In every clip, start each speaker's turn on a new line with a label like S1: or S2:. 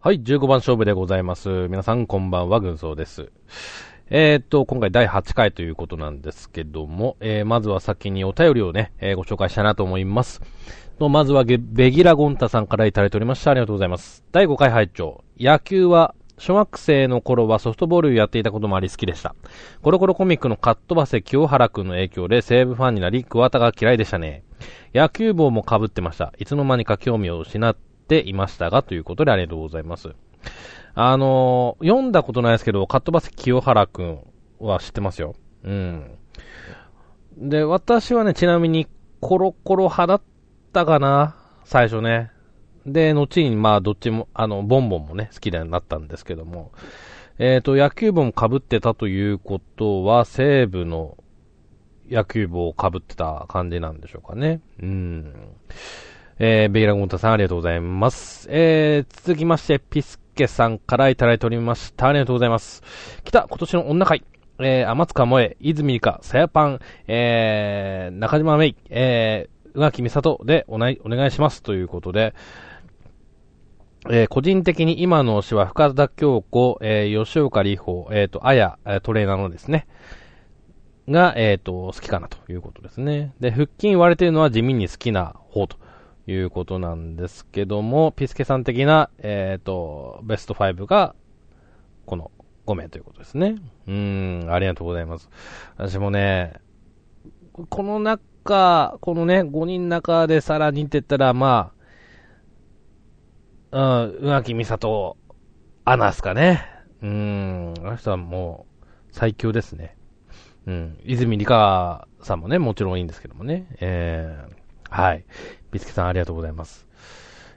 S1: はい、15番勝負でございます。皆さんこんばんは、軍曹です。えーっと、今回第8回ということなんですけども、えー、まずは先にお便りをね、えーご紹介したいなと思います。とまずは、ベギラゴンタさんからいただいておりました。ありがとうございます。第5回拝聴野球は、小学生の頃はソフトボールをやっていたこともあり好きでした。コロコロコミックのカットバセ清原くんの影響で西武ファンになり、桑田が嫌いでしたね。野球帽も被ってました。いつの間にか興味を失っていましたが、ということでありがとうございます。あのー読んだことないですけど、カットバス清原くんは知ってますよ。うん。で、私はね、ちなみにコロコロ派だったかな？最初ね。で、後にまあどっちも、あの、ボンボンもね、好きになったんですけども。えっ、と、野球帽も被ってたということは、西武の野球帽を被ってた感じなんでしょうかね。うん。えー、ベイラゴンタさんありがとうございます。えー、続きまして、ピスケさんからいただいておりました。ありがとうございます。来た、今年の女会。えー、天塚萌え、泉理香、さやパン、えー、中島芽衣、えー、宇垣美里でおなお願いします。ということで、えー個人的に今の推しは深田京子、えー吉岡里帆、えっ、と、あや、トレーナーのですね、が、えっ、と、好きかなということですね。で、腹筋割れてるのは地味に好きな方ということなんですけども、ピスケさん的な、えっ、と、ベスト5が、この5名ということですね。うん、ありがとうございます。私もね、この中、このね、5人の中でさらにって言ったら、まあ、うん、宇垣美里、アナですかね。うん、あの人はもう、最強ですね。うん、泉理香さんもね、もちろんいいんですけどもね。えー、はい。ピスケさんありがとうございます。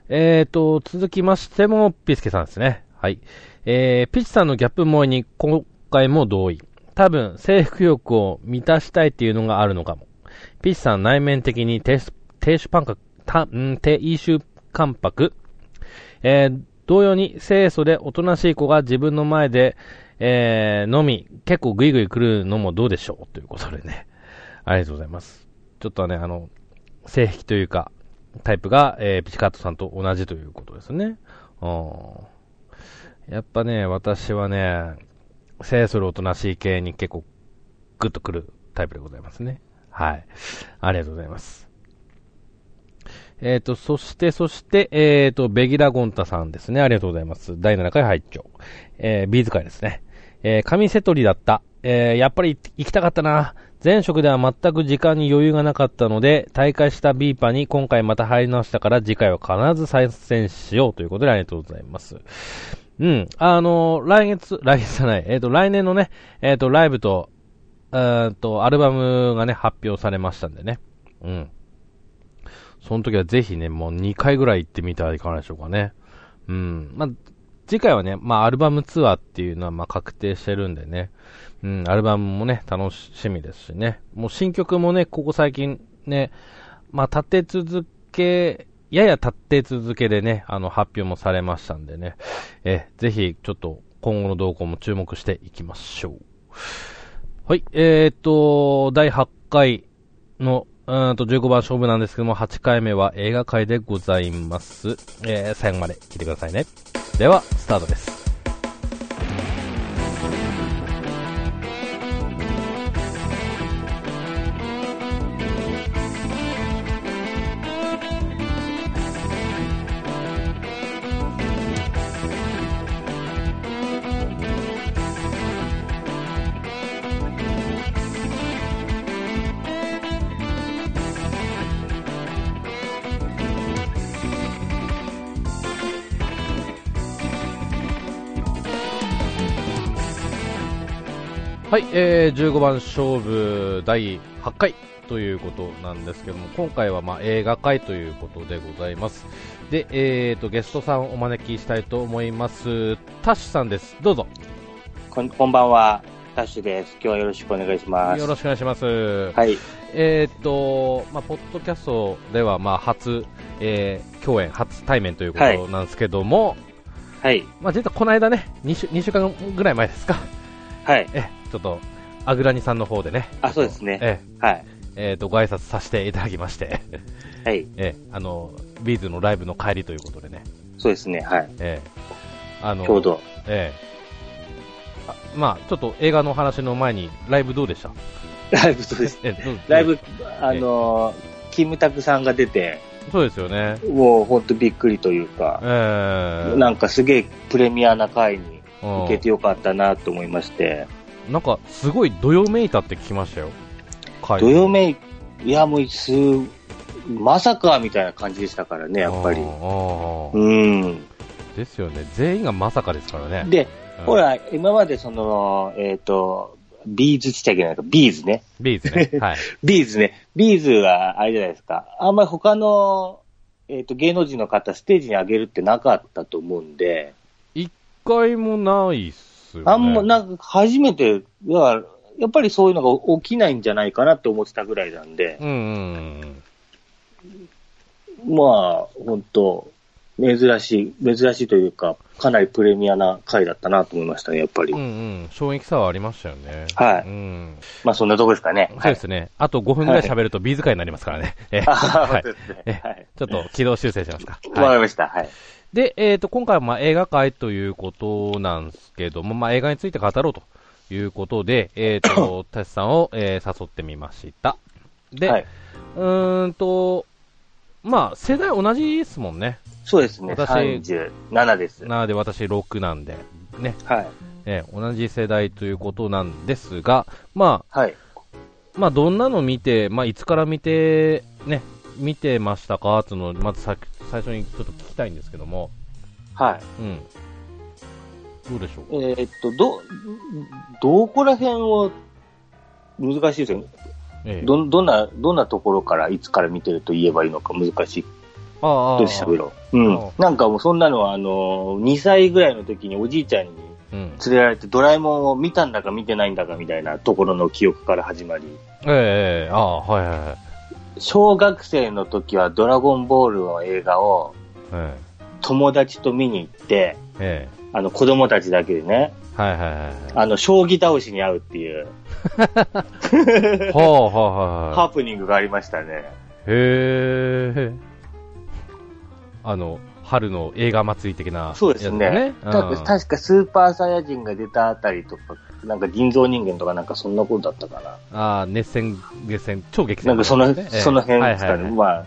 S1: えーと、続きましても、ピスケさんですね。はい。えー、ピチさんのギャップ萌えに今回も同意。多分、征服欲を満たしたいっていうのがあるのかも。ピチさん内面的に低主低主感覚、た、ん低主感覚。えー、同様に清楚でおとなしい子が自分の前で、えー、飲み、結構グイグイ来るのもどうでしょう？ということでね。ありがとうございます。ちょっとね、あの、性癖というか、タイプが、えー、ピチカートさんと同じということですね。うん。やっぱね、私はね、清楚でおとなしい系に結構グッとくるタイプでございますね。はい。ありがとうございます。えっ、と、そして、そして、えっ、と、ベギラゴンタさんですね。ありがとうございます。第7回拝聴えー、ビーズ会ですね。えー、紙セトリだった。えー、やっぱり行きたかったな。前職では全く時間に余裕がなかったので、大会したビーパに今回また入り直したから次回は必ず参戦しようということでありがとうございます。うん。あの来月、来月じゃない、えっ、と、来年のね、えっ、と、ライブと、えーと、アルバムがね、発表されましたんでね。うん。その時はぜひね、もう2回ぐらい行ってみてはいかがでしょうかね。うん。まあ、次回はね、まあ、アルバムツアーっていうのは、ま、確定してるんでね。うん、アルバムもね、楽しみですしね。もう新曲もね、ここ最近ね、まあ、立て続け、やや立て続けでね、あの、発表もされましたんでね。え、ぜひ、ちょっと、今後の動向も注目していきましょう。はい、えーっと、第8回の、うんと、15番勝負なんですけども、8回目は映画界でございます。えー、最後まで聞いてくださいね。では、スタートです。はい、えー、15番勝負第8回ということなんですけども、今回はまあ映画会ということでございます。で、えーと、ゲストさんをお招きしたいと思います。タッシュさんです。どうぞ。
S2: こんこんばんは、タッシュです。今日はよろしくお願いします。
S1: よろしくお願いします。
S2: はい。
S1: えーと、まあ、ポッドキャストでは、まあ、初、えー、共演、初対面ということなんですけども、
S2: はい。
S1: まあ、実はこの間ね、2週、2週間ぐらい前ですか。
S2: はい。
S1: え、ちょっと、アグラニさんの方でね。
S2: あ、そうですね。
S1: え、
S2: はい。
S1: えーと、ご挨拶させていただきまして、
S2: はい。
S1: え、あの、ビーズのライブの帰りということでね、
S2: そうですね。はい。
S1: えあの、
S2: ちょうど。
S1: ええあまあ、ちょっと映画の話の前に、ライブどうでした？
S2: ライブそうです？
S1: えどう
S2: ライブ、あの、キムタクさんが出て、
S1: そうですよね。
S2: もうほんとびっくりというか
S1: え、え
S2: なんかすげえプレミアな回に
S1: うん
S2: 行けてよかったなと思いまして、
S1: なんか、すごいどよめいたって聞きましたよ。回
S2: どよめい、いやもうす、まさかみたいな感じでしたからね、やっぱりうん。
S1: ですよね。全員がまさかですからね。
S2: で、
S1: うん
S2: ほ、ら、今までその、えっ、と、 B'zっちゃいけないか、 B'zね。
S1: B'zね。はい。
S2: B'zね。 B'zはあれじゃないですか。あんまり他の、えっ、と、芸能人の方ステージに上げるってなかったと思うんで、
S1: 一回もないっすよね。
S2: あんま、なんか初めて、だからやっぱりそういうのが起きないんじゃないかなって思ってたぐらいなんで、
S1: うんうん
S2: まあ、本当珍しい、珍しいというか、かなりプレミアな回だったなと思いましたね、やっぱり。
S1: うん。うんうん。衝撃さはありましたよね。
S2: はい
S1: うん。
S2: まあ、そんなとこですかね。
S1: そうですね。あと5分ぐらい喋るとビーズ会になりますからね。え
S2: はい。あ
S1: はい
S2: はい。
S1: ちょっと軌道修正しますか。
S2: わか
S1: はい。
S2: りました。はい。
S1: で、えっ、と、今回はまあ映画会ということなんですけども、まあ映画について語ろうということで、えっ、と、タシさんを、えー誘ってみました。で、
S2: はい。
S1: うーんと、まあ世代同じですもんね。
S2: そうですね。
S1: 私
S2: 37です。
S1: なので私6なんで、ね、
S2: はい。
S1: えー同じ世代ということなんですが、ま
S2: はい。
S1: あ、まあどんなの見て、まあいつから見て、ね、見てましたか？っていうのを、まずさ最初にちょっと聞きたいんですけども、
S2: はい。
S1: うん。どうでしょう？
S2: えーっと、ど、どこら辺を、難しいですよね。
S1: ええ
S2: ど、どんな、どんなところから、いつから見てると言えばいいのか難しい。
S1: ああ
S2: どうして喋ろう。うん
S1: あ。
S2: なんかもうそんなのは、あの、2歳ぐらいの時におじいちゃんに
S1: うん。
S2: 連れられてドラえもんを見たんだか見てないんだかみたいなところの記憶から始まり、
S1: ええええああ、はいはいはい。
S2: 小学生の時はドラゴンボールの映画を
S1: え
S2: 友達と見に行って、
S1: ええ
S2: あの子供たちだけでね、
S1: えはいはいはいはい。
S2: あの、将棋倒しに会うっていう
S1: ほうほうほうほ
S2: ハプニングがありましたね。
S1: う。へえ。あの、春の映画祭り的な、
S2: そうですね。
S1: うん
S2: た確かスーパーサイヤ人が出たあたりとか、なんか人造人間とかなんかそんなことだったかな。
S1: ああ、熱戦、熱戦、超激戦、
S2: なんかその、
S1: ええ
S2: その辺ですかね。
S1: はいはいはい
S2: まあ、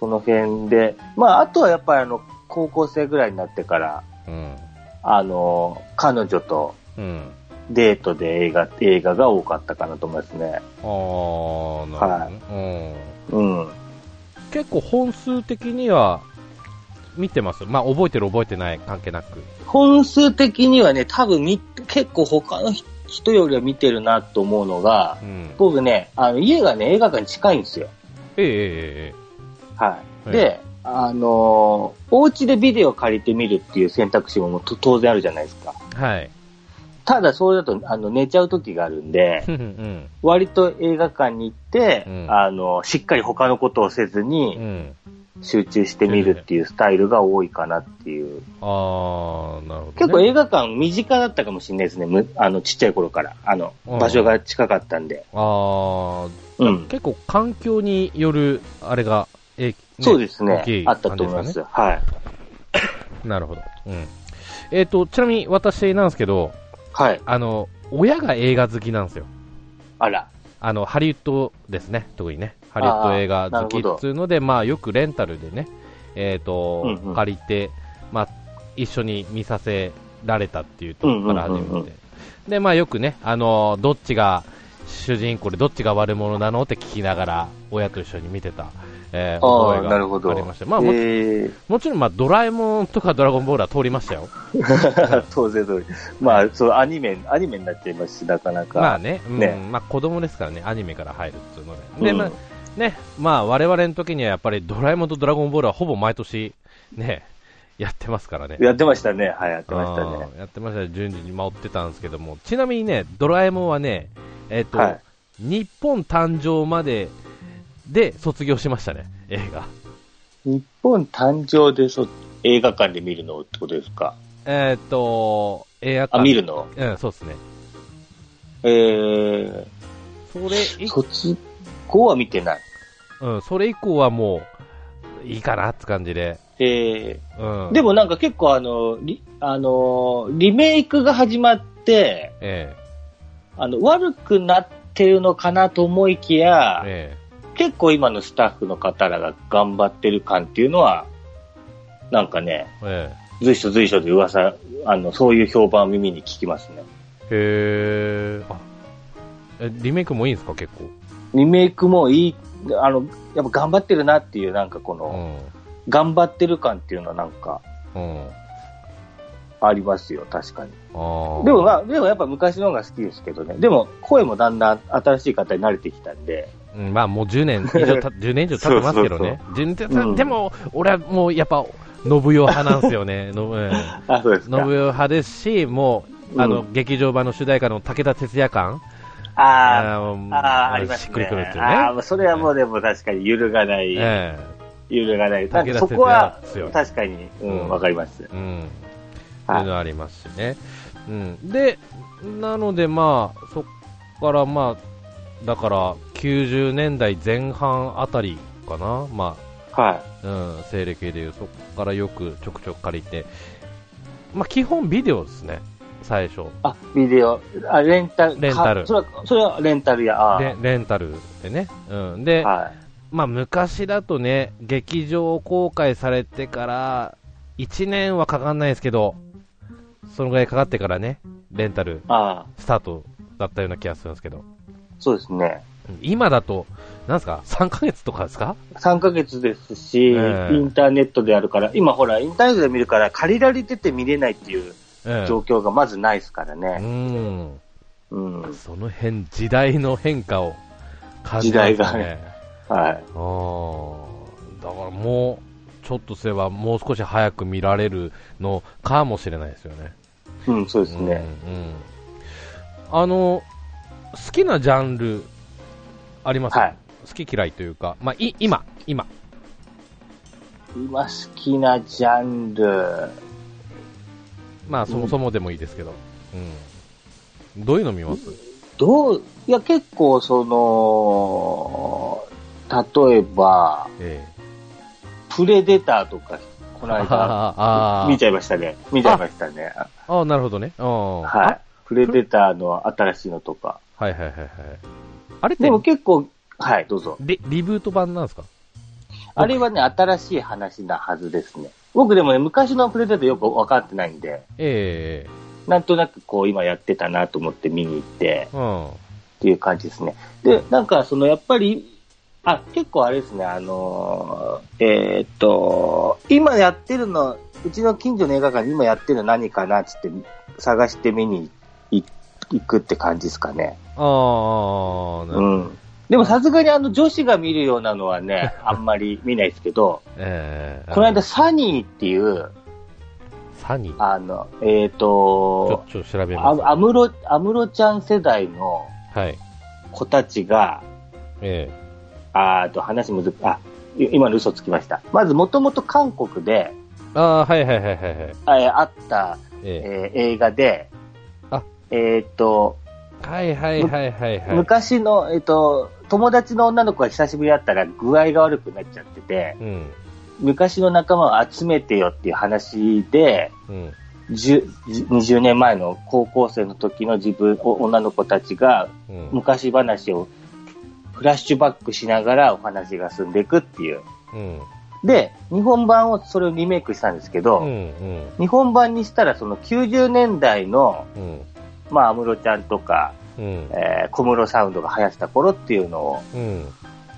S2: その辺で。まあ、あとはやっぱりあの、高校生ぐらいになってから、
S1: うん。
S2: あの、彼女と
S1: うん。
S2: デートで映画、映画が多かったかなと思いますね。
S1: ああ、なるほど、ね
S2: うん。
S1: うん。結構本数的には、見てます。まあ、覚えてる覚えてない関係なく。
S2: 本数的にはね、多分み、結構他の人よりは見てるなと思うのが
S1: う、ん。
S2: 僕ね、あの、家がね、映画館に近いんですよ。
S1: えええええ
S2: はい。
S1: はい
S2: で、あのーお家でビデオ借りてみるっていう選択肢も当然あるじゃないですか。
S1: えはい。
S2: ただ、それだと、あの、寝ちゃう時があるんで
S1: う、んうん。
S2: 割と映画館に行って、
S1: うん
S2: あの、しっかり他のことをせず
S1: う
S2: に
S1: ん。
S2: 集中してみるっていうスタイルが多いかなっていう。
S1: ああ、なるほど、ね。
S2: 結構映画館身近だったかもしれないですね。むあの、ちっちゃい頃から。あの、
S1: うん
S2: 場所が近かったんで。
S1: ああ、
S2: うん。
S1: 結構環境による、あれが、え、ね
S2: そうですねあったと思います。はい。
S1: なるほど。うん。えっ、と、ちなみに私なんですけど、
S2: はい。
S1: あの、親が映画好きなんですよ。
S2: あら。
S1: あの、ハリウッドですね、特にね。ハリウッド映画好きっつうので、まあ、よくレンタルでね、えっ、と、
S2: うんうん
S1: 借りて、まあ、一緒に見させられたっていうところから始めて。
S2: うんうんうんうん
S1: で、まあ、よくね、あの、どっちが主人公でどっちが悪者なのって聞きながら、親と一緒に見てた、えー、覚え
S2: なるほど。
S1: がありました。まあ、もち
S2: え
S1: もちろん、まあ、ドラえもんとかドラゴンボールは通りましたよ。
S2: ー、当然通り。まあ、そう、アニメ、アニメになっちゃいますし、なかなか。
S1: まあね、うん、
S2: ね
S1: まあ子供ですからね、アニメから入るっていうので。で、
S2: うん
S1: まあ、ね、まあ我々の時にはやっぱりドラえもんとドラゴンボールはほぼ毎年、ね、やってますからね。
S2: やってましたね。はい、やってましたね。
S1: やってました順次に回ってたんですけども、ちなみにね、ドラえもんはね、えっ、と、
S2: はい
S1: 日本誕生までで卒業しましたね、映画。
S2: 日本誕生でそ映画館で見るのってことですか？
S1: えっ、と、映画館。
S2: あ、見るの？
S1: うん、そうですね。
S2: えー、
S1: それ以
S2: 卒後は見てない。
S1: うん、それ以降はもう、いいかなって感じで。
S2: え
S1: うん。
S2: ー、でもなんか結構あの、リ、あの、リメイクが始まって、
S1: え
S2: あの、悪くなってるのかなと思いきや
S1: え、、え
S2: 結構今のスタッフの方らが頑張ってる感っていうのは、なんかね、
S1: え、え
S2: 随所随所で噂、あの、そういう評判を耳に聞きますね。
S1: え。へえ。あ、え、リメイクもいいんですか、結構？
S2: リメイクもいい、あの、やっぱ頑張ってるなっていう、なんかこ
S1: う
S2: の、
S1: ん。
S2: 頑張ってる感っていうのはなんか
S1: うん。
S2: ありますよ、確かに。でもまあ、でもやっぱ昔の方が好きですけどね。でも、声もだんだん新しい方に慣れてきたんで、
S1: うん、まあもう10年 以上た、10年以上経ってますけどね。10年
S2: うん
S1: でも、俺はもうやっぱ、信代派なんですよね。信代派ですし、もう、あの、
S2: う
S1: 劇場版の主題歌の武田鉄矢感
S2: ああ、
S1: ー
S2: ああ、ありますね。
S1: しっくりくるってね。
S2: ああ、それはもうでも確かに揺るがない、
S1: え
S2: 揺るがない。なん
S1: 武田
S2: かそこは確かに、う
S1: うん
S2: ん、わかります。
S1: えうん。そう
S2: はい
S1: いうのありますしね。うん。で、なのでまあ、そっからまあ、だから、90年代前半あたりかな。まあ、
S2: はい。
S1: うん、西暦でいう、そこからよくちょくちょく借りて、まあ、基本ビデオですね、最初。
S2: あ、ビデオ、あ、レンタル。
S1: レンタル
S2: かそれは、それはレンタルや。
S1: レレンタルでね。うん。で、
S2: はい。
S1: まあ、昔だとね、劇場公開されてから、1年はかかんないですけど、そのぐらいかかってからね、レンタルスタートだったような気がするんですけど、
S2: そうですね。
S1: うん今だと、なんですか、3ヶ月とかですか
S2: ？3ヶ月ですし、
S1: ええ
S2: インターネットであるから、今ほら、インターネットで見るから、借りられてて見れないっていう
S1: ええ
S2: 状況がまずないですから
S1: う
S2: ね。
S1: ん。
S2: うん。
S1: その辺、時代の変化を感じますね。
S2: 時代がねはい。
S1: ああ、だからもう、ちょっとすればもう少し早く見られるのかもしれないですよね。
S2: うん、そうですね。
S1: うんうんあの、好きなジャンル、あります、
S2: はい。
S1: 好き嫌いというか、まあ、い、今、今。
S2: 今好きなジャンル、
S1: まあ、そもそもでもいいですけど。うん。どういうの見ます？
S2: どう、いや、結構、その、例えば、
S1: え
S2: プレデターとか、この
S1: え。
S2: 間、
S1: あ
S2: 見ちゃいましたね。見ちゃいましたね。
S1: あ、ああ、なるほどね。うん
S2: はい。プレデターの新しいのとか。
S1: はいはいはいはい。あれって
S2: でも結構、はい、どうぞ。
S1: リ、リブート版なんですか？
S2: あれはね、新しい話なはずですね。僕でもね、昔のプレデターよく分かってないんで、
S1: え
S2: なんとなくこう今やってたなと思って見に行って
S1: えうん。
S2: っていう感じですね。で、なんかそのやっぱり、あ、結構あれですね、あのーえーっと、今やってるの、うちの近所の映画館に今やってるの何かなっつって探して見に行くって感じですかね。
S1: ああ、なるほど
S2: うん。でもさすがにあの女子が見るようなのはね、あんまり見ないですけど、
S1: ええ
S2: この間サニーっていう、
S1: サニー？
S2: あの、えっ、
S1: ちょ
S2: と、
S1: ちょっと調べます。
S2: あアムロ、アムロちゃん世代の
S1: はい。
S2: 子たちが、
S1: え
S2: あーと、話むず、あ、い今の嘘つきました。まず、もともと韓国で、
S1: えああ、はいはいはいはいはい。
S2: えーあった、
S1: え
S2: えー映画で、
S1: あ
S2: えっ、と、
S1: えはいはいはいはいはい。
S2: 昔の、えっ、と、友達の女の子が久しぶりだったら具合が悪くなっちゃってて、
S1: うん。
S2: 昔の仲間を集めてよっていう話で、
S1: うん。
S2: 10 20年前の高校生の時の自分、お女の子たちが
S1: うん。
S2: 昔話をフラッシュバックしながらお話が進んでいくっていう。
S1: うん。
S2: で、日本版をそれをリメイクしたんですけど、
S1: うん。うん。
S2: 日本版にしたらその90年代の、
S1: うん。
S2: まあ、安室ちゃんとか、
S1: うん。
S2: えー小室サウンドが流行った頃っていうのを
S1: うん。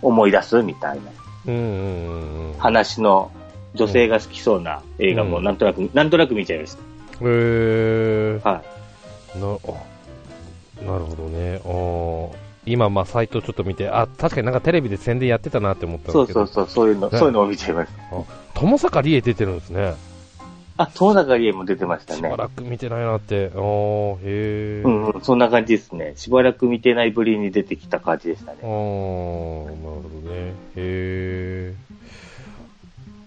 S2: 思い出すみたいな
S1: うん。うん。うん。
S2: 話の女性が好きそうな映画も
S1: うん
S2: なんとなく、なんとなく見ちゃいまし
S1: へえ
S2: た。はい。
S1: な、あ、なるほどね。あー今、まあ、サイトちょっと見て、あ、確かになんかテレビで宣伝やってたなって思ったんですけど。
S2: そうそうそう、そういうの、
S1: ね
S2: そういうのを見ちゃいます。
S1: 友坂理恵出てるんですね。
S2: あ、友中理恵も出てましたね
S1: しば。らく見てないなって。あーへえ。
S2: うんうん、そんな感じですね。しばらく見てないぶりに出てきた感じでしたね。
S1: あーなるほどね。へえ。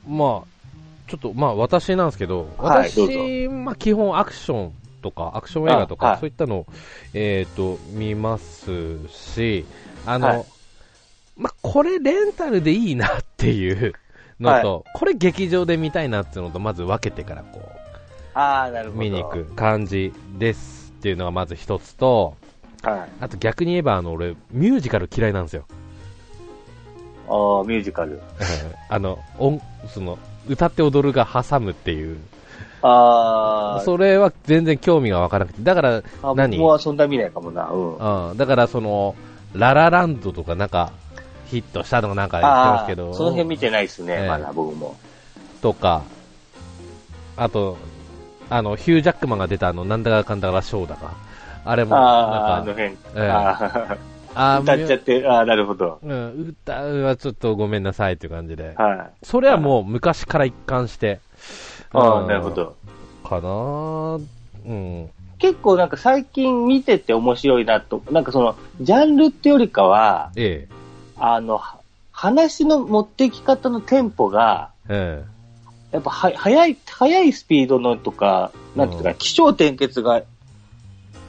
S1: まあ、ちょっと、まあ私なんですけど、
S2: はい
S1: まあ基本アクションとか、アクション映画とか、
S2: あはい
S1: そういったのを、えっ、と、見ますし、あの、
S2: はい
S1: まあこれレンタルでいいなっていうのと、これ劇場で見たいなっていうのと、まず分けてからこ
S2: ああ、なるほ
S1: う、
S2: ど。
S1: 見に行く感じですっていうのがまず一つと、
S2: はい。
S1: あと逆に言えば、あの、俺、ミュージカル嫌いなんですよ。
S2: ああ、ミュージカル。
S1: あの、音、その、歌って踊るが挟むっていう、
S2: ああ、
S1: それは全然興味がわからなくて、だから、
S2: あ
S1: 何？
S2: 僕はそんな見ないかもな。うん。
S1: うん、だからその、ララランドとかなんか、ヒットしたのがなんか言ってますけど、
S2: その辺見てないですね、
S1: ええ
S2: まだ僕も。
S1: とか、あと、あの、ヒュージャックマンが出たあの、なんだかかんだかショーだか。あれも、
S2: ああ、あ
S1: なんか、
S2: の辺。
S1: え
S2: あ
S1: あ
S2: あ、歌っちゃって、ああ、なるほど。
S1: うん、歌うはちょっとごめんなさいっていう感じで。
S2: はい。
S1: それはもう昔から一貫して。
S2: ああ、
S1: うん
S2: なるほ。ど。
S1: かなぁうん。
S2: 結構なんか最近見てて面白いなと、なんかその、ジャンルってよりかは、
S1: え
S2: あの、は話の持っていき方のテンポが、
S1: え。え
S2: やっぱは、速い、速いスピードのとか、なんていうか、
S1: うん
S2: 気象転結が、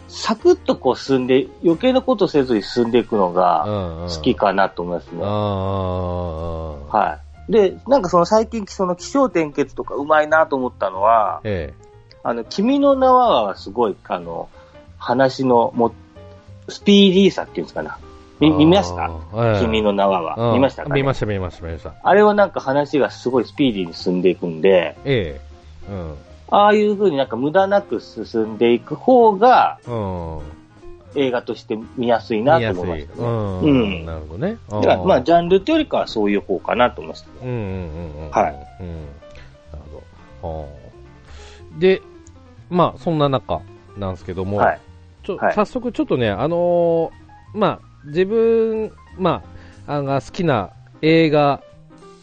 S2: サクッとこう進んで、余計なことせずに進んでいくの
S1: え。
S2: が
S1: うん、うん。
S2: 好きかなと思いますね。
S1: ああ。
S2: はい。で、なんかその最近、その気象転結とかうまいなと思ったのは、
S1: え
S2: あの、君の名ははすごい、あの、話のも、スピーディーさっていうんですかな。
S1: え。
S2: 見見ました？
S1: ええ
S2: 君の名はは。
S1: うん
S2: 見ましたか、ね、
S1: 見ました、見ました、見ました。
S2: あれはなんか話がすごいスピーディーに進んでいくんで、
S1: ええ。うん。
S2: ああいう風になんか無駄なく進んでいく方が
S1: うん。
S2: 映画として見やすいな。と思いましたね。
S1: うん。
S2: うん
S1: なるほどね。
S2: だからまあジャンルってよりかはそういう方かなと思いましたね。
S1: うんうんうんうん。
S2: はい。
S1: うん。なるほど。はあで、まあ、そんな中なんですけども、
S2: はい。
S1: ちょ
S2: はい
S1: 早速ちょっとね、あのーまあ、自分、まあ、あが好きな映画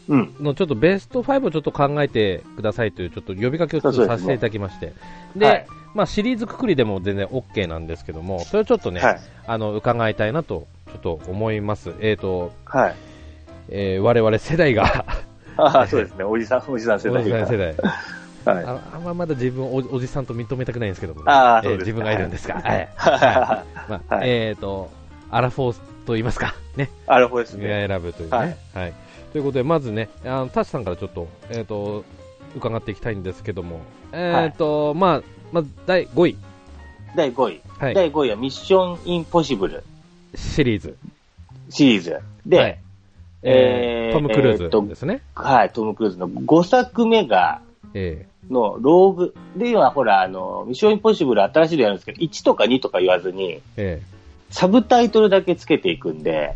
S2: うん。
S1: のちょっとベスト5をちょっと考えてくださいというちょっと呼びかけをちょっとさせていただきまして。で、
S2: はい
S1: まあシリーズくくりでも全然 OK なんですけども、それをちょっとね、
S2: はい。
S1: あの、伺いたいなと、ちょっと思います。えっ、と、
S2: はい。
S1: えー我々世代が、
S2: ああ、そうですね。おじさん、おじさん世
S1: お
S2: 代が。
S1: じさん世代。
S2: はい。
S1: ああんままだ自分をおおじさんと認めたくないんですけども、
S2: ああ、
S1: えー自分がいるんですが、はい。
S2: は
S1: まあ、
S2: はい
S1: えっ、と、アラフォーと言いますか、ね、
S2: い。あれ、これです
S1: が
S2: ね。
S1: 選ぶというね。
S2: は
S1: はいい。ということで、まずね、あの、タシさんからちょっと、えっ、と、伺っていきたいんですけども、えっ、と、まあ、まず第5位、
S2: 第5位。
S1: はい、
S2: 第5位はミッションインポッシブル
S1: シリーズ。
S2: シリーズ。で、
S1: はいえー
S2: えー
S1: トム・クルーズですね。
S2: はい、トム・クルーズの5作目が、
S1: え
S2: のローグ。で、今ほら、あの、ミッションインポッシブル新しいのやるんですけど、1とか2とか言わずに、
S1: ーえ
S2: サブタイトルだけつけていくんで、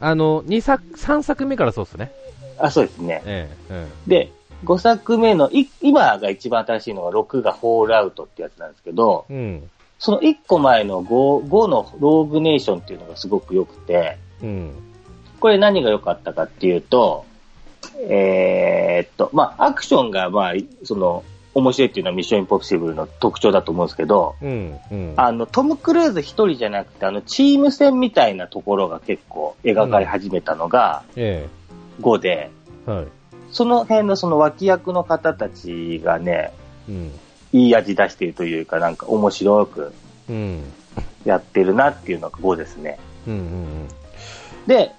S1: ーあの、2作、3作目からそうですね。
S2: あ、そうですね。
S1: ええ
S2: で、5作目の、い今が一番新しいのが6がフォールアウトってやつなんですけど、
S1: うん。うん。
S2: その1個前の 5, 5のローグネーションっていうのがすごく良くて、
S1: うん。
S2: これ何が良かったかっていうと、えーっと、まあ、アクションが、まあ、その、面白いっていうのはミッションインポッシブルの特徴だと思うんですけど、
S1: うん。うん。
S2: あの、トム・クルーズ一人じゃなくて、あの、チーム戦みたいなところが結構描かれ始めたのが
S1: え
S2: 5で、
S1: えはい。
S2: その辺のその脇役の方たちがね、
S1: うん。
S2: いい味出しているというか、なんか面白く
S1: うん。
S2: やってるなっていうのが5ですね。
S1: うん。うん。
S2: で、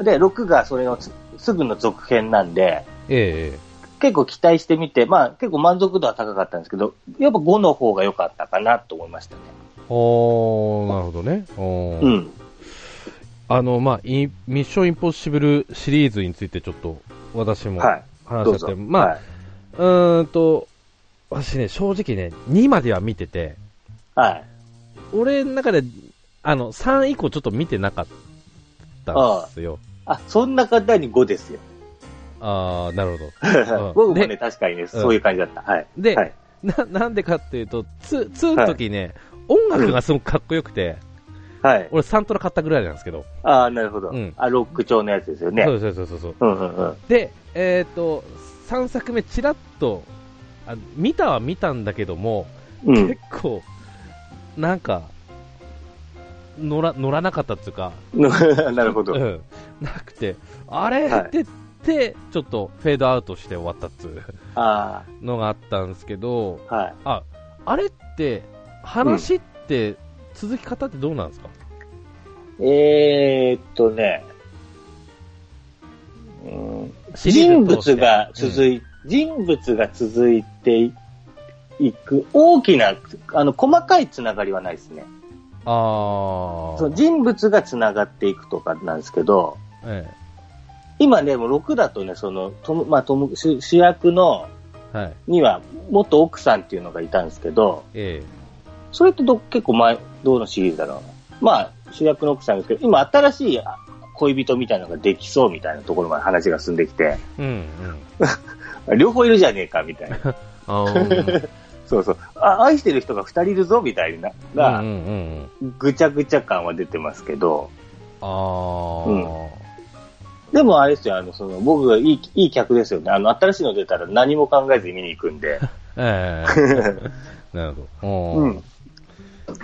S2: で、6がそれのつすぐの続編なんで、
S1: ええ
S2: 結構期待してみて、まあ結構満足度は高かったんですけど、やっぱ5の方が良かったかなと思いましたね。
S1: おー、なるほどね。おー
S2: うん。
S1: あの、まあ、ミッションインポッシブルシリーズについてちょっと私も
S2: はい。
S1: 話しちゃって、
S2: どうぞ。
S1: まあ、
S2: はい。
S1: うーんと、私ね、正直ね、2までは見てて、
S2: はい。
S1: 俺の中で、あの、3以降ちょっと見てなかったんですよ。
S2: あ、そんな方に5ですよ。
S1: あー、なるほど。
S2: 僕もね、確かにね、そういう感じだった。はい。
S1: で、
S2: はい。
S1: な、なんでかっていうと、2、2の時ね、音楽がすごくかっこよくて、
S2: はい。
S1: 俺サントラ買ったぐらいなんですけど、
S2: ああ、なるほど。
S1: うん
S2: あ、ロック調のやつですよね。
S1: そうそうそうそうそう。
S2: うんうんうん。
S1: で、えっ、と、3作目ちらっと、あ見たは見たんだけども、
S2: うん
S1: 結。構、なんか、乗ら、乗らなかったっていうか、
S2: なるほど。
S1: うん、なくて、あれって、ちょっとフェードアウトして終わったっていう
S2: あ
S1: のがあったんですけど、
S2: あ、はい。
S1: あ、あれって、話って、続き方ってどうなんですか、
S2: えーっとね、うん、人物が続い、人物が続いていく大きな、あの、細かいつながりはないですね。
S1: ああ。
S2: 人物がつながっていくとかなんですけど、
S1: え
S2: 今ね、もう6だとね、その、トムまあ、トム主主役の、
S1: え。はい。
S2: には、元奥さんっていうのがいたんですけど、
S1: え
S2: それってど結構前、どのシリーズだろう？な。まあ、主役の奥さんですけど、今新しい恋人みたいなのができそうみたいなところまで話が進んできて、
S1: え。うんうん。
S2: 両方いるじゃねえかみたいな。そうそう。あ愛してる人が2人いるぞみたいな、
S1: うん
S2: が、
S1: うんうんうん。
S2: ぐちゃぐちゃ感は出てますけど、
S1: ああ。
S2: うんでもあれですよ、あの、その、僕がいい、いい客ですよね。あの、新しいの出たら何も考えずに見に行くんで。
S1: ええ。なるほど。
S2: うん。っ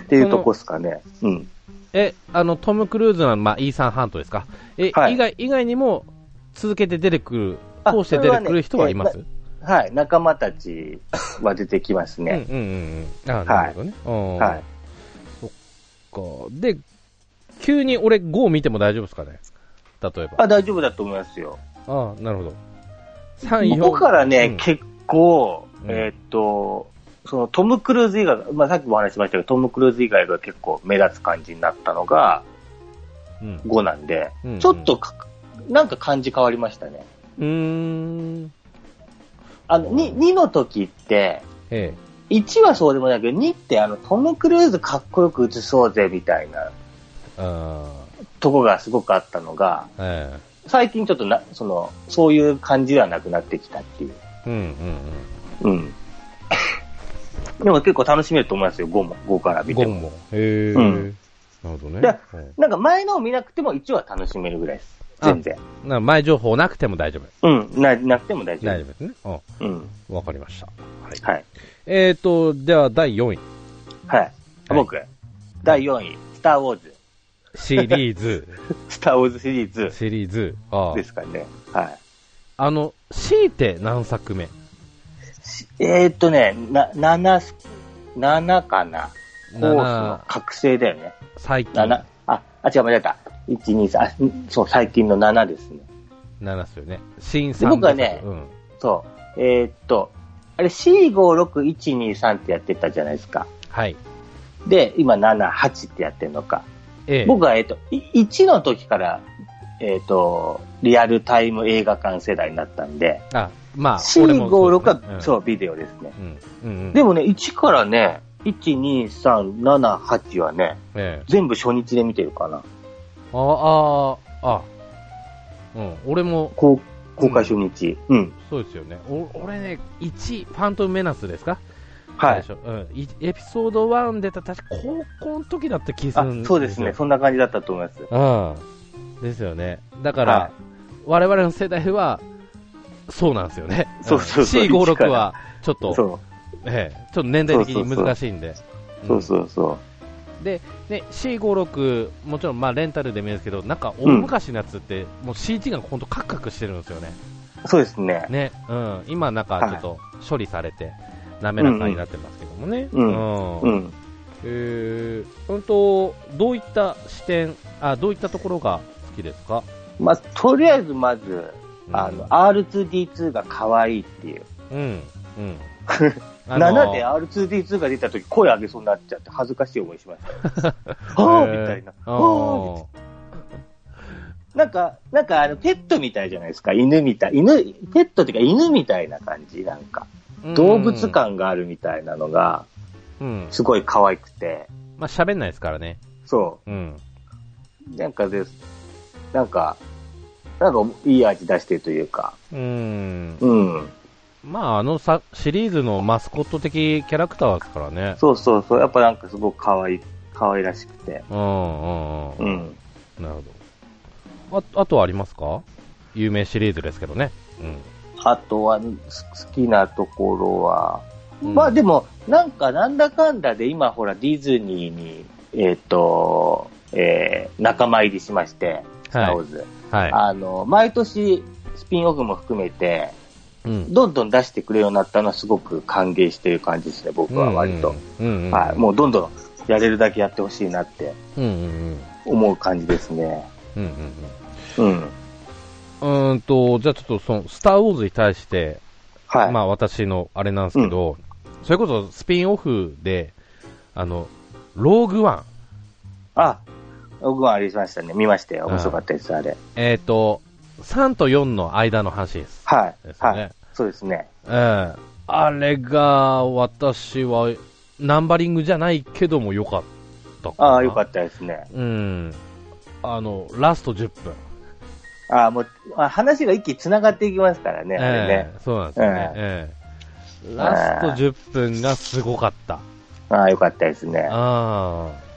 S2: ていうとこですかね。うん。
S1: え、あの、トム・クルーズの、まあ、イーサン・ハントですか？え、
S2: はい
S1: 以外、以外にも、続けて出てくる、
S2: あ
S1: 通して出てくる人はいます、
S2: それはい。仲間たちは出てきますね。
S1: うんうんうんなるほどね。うん
S2: はい。
S1: か。で、急に俺5見ても大丈夫ですかね？例えば。
S2: あ、大丈夫だと思いますよ。
S1: ああ、なるほど。3、4。
S2: 僕からね、
S1: うん
S2: 結構、
S1: うん
S2: えーっと、そのトム・クルーズ以外が、まあ、さっきもお話ししましたけど、トム・クルーズ以外が結構目立つ感じになったのが
S1: うん。
S2: 5なんで、
S1: うん
S2: ちょっとかなんか感じ変わりましたね。
S1: うーん。
S2: あの、2, 2の時って、
S1: え
S2: 1はそうでもないけど、2ってあの、トム・クルーズかっこよく映そうぜみたいな
S1: え。あ
S2: とこがすごくあったのが、
S1: あ。え
S2: 最近ちょっとな、その、そういう感じではなくなってきたっていう。
S1: え。うんうん
S2: うん。でも結構楽しめると思いますよ、5も、5から
S1: うん。
S2: 見ても。
S1: ゴンも。へえ。
S2: うん
S1: なるほどね。
S2: なんか前のを見なくても1は楽しめるぐらいです。全然。
S1: な前情報なくても大丈夫。
S2: うん、な、なくても大丈夫。
S1: 大丈夫ですね。う
S2: うん。
S1: ん。わかりました。はい。
S2: はい。
S1: えーと、では第4位。
S2: はい。僕、第4位、スター・ウォーズ。
S1: シリーズ。
S2: スター・ウォーズシリーズ
S1: シリーズ。ああ
S2: ですかね。はい。
S1: あの、強いて何作目？
S2: しえー、っとね、な、7、7かな？コースの
S1: 7
S2: 覚醒だよね。
S1: 最近。
S2: 7。あ、あ、違う、間違えた。1、2、3、あんそう、最近の7ですね。
S1: 7っすよね。新
S2: で
S1: 3
S2: 僕はね
S1: うん。
S2: そう。えー、っと、あれ C56123 ってやってたじゃないですか。
S1: はい。
S2: で、今7、8ってやってるのか。
S1: ええ。
S2: 僕は、えーっと、い1の時から、えーっと、リアルタイム映画館世代になったんで、
S1: あ、まあ、俺も
S2: 456は、
S1: ですね
S2: そう、ビデオですね。
S1: うん。うん。うん。
S2: でもね、1からね、1、2、3、7、8はね、
S1: ええ。
S2: 全部初日で見てるかな。
S1: ああ、あ、うん。俺も、
S2: 公公開初日。うん。
S1: そうですよね。お俺ね、1、ファントムメナスですか？
S2: はい。
S1: うん。いエピソード1出た、確か高校の時だった気がす
S2: あ
S1: るんですよ。
S2: そうですね。そんな感じだったと思います。
S1: うん。ですよね。だから、
S2: はい
S1: 我々の世代は、そうなんですよね。
S2: そうそうそうん
S1: C56 は、ちょっと、
S2: そ
S1: ええ、ちょっと年代的に難しいんで。
S2: う。そうそうそ
S1: で、ね、C56、もちろんまあレンタルでもいいですけど、なんか大昔のやつって、もう CG がほんとカクカクしてるんですよね。
S2: う。そうですね。
S1: ね、うん。今なんかちょっと処理されて、滑らかになってますけどもね。
S2: うん
S1: うん。
S2: うん。
S1: えー、うんと、どういった視点、あ、どういったところが好きですか？
S2: まあ、とりあえずまず、
S1: うん
S2: あの、R2D2 が可愛いっていう。
S1: うん。うん。あの
S2: 7で R2D2 が出た時声上げそうになっちゃって恥ずかしい思いしました。はぁみたいな。
S1: あ
S2: はぁななんか、なんかあの、ペットみたいじゃないですか。犬みたい。犬、ペットっていうか犬みたいな感じ。なんか、
S1: ー
S2: 動物。感があるみたいなのが、
S1: うん。
S2: すごい可愛くて。
S1: まあ喋んないですからね。
S2: そ
S1: うん。
S2: う。なんかです。なんか、なんかいい味出してるというか。
S1: うん。
S2: うん。
S1: まあ、あのさシリーズのマスコット的キャラクターですからね。
S2: そうそうそう。やっぱなんかすごく可愛い、可愛らしくて。
S1: うんうんう。
S2: うんん。
S1: なるほど。あ、あとはありますか？有名シリーズですけどね。うん。
S2: あとは、す好きなところは、
S1: うん
S2: まあでも、なんかなんだかんだで今ほらディズニーに、えっ、と、えー、仲間入りしまして、スター・ウォーズ。
S1: はい。
S2: あの、毎年スピンオフも含めて、
S1: うん。
S2: どんどん出してくれるようになったのはすごく歓迎してる感じですね、僕は割と。はい。もうどんどんやれるだけやってほしいなって。思う感じですね。
S1: うんうんうん。
S2: うん。
S1: うーんと、じゃあちょっとその、スターウォーズに対して、
S2: はい。
S1: まあ私のあれなんですけど、それこそスピンオフで、あの、ローグワン、
S2: あ、僕はありましたね。見ましたよ。面白かったです、あれ。
S1: えっ、と、3と4の間の話です。
S2: はい。
S1: ですね
S2: はい。そうですね。
S1: ええあれが、私は、ナンバリングじゃないけども良かった。
S2: ああ、よかったですね。
S1: うん。あの、ラスト10分。
S2: ああ、もう、あ話が一気に繋がっていきますからね、あれね。
S1: ええそうなんですよね。ええラスト10分がすごかった。
S2: ああ、よかったですね。
S1: ああ。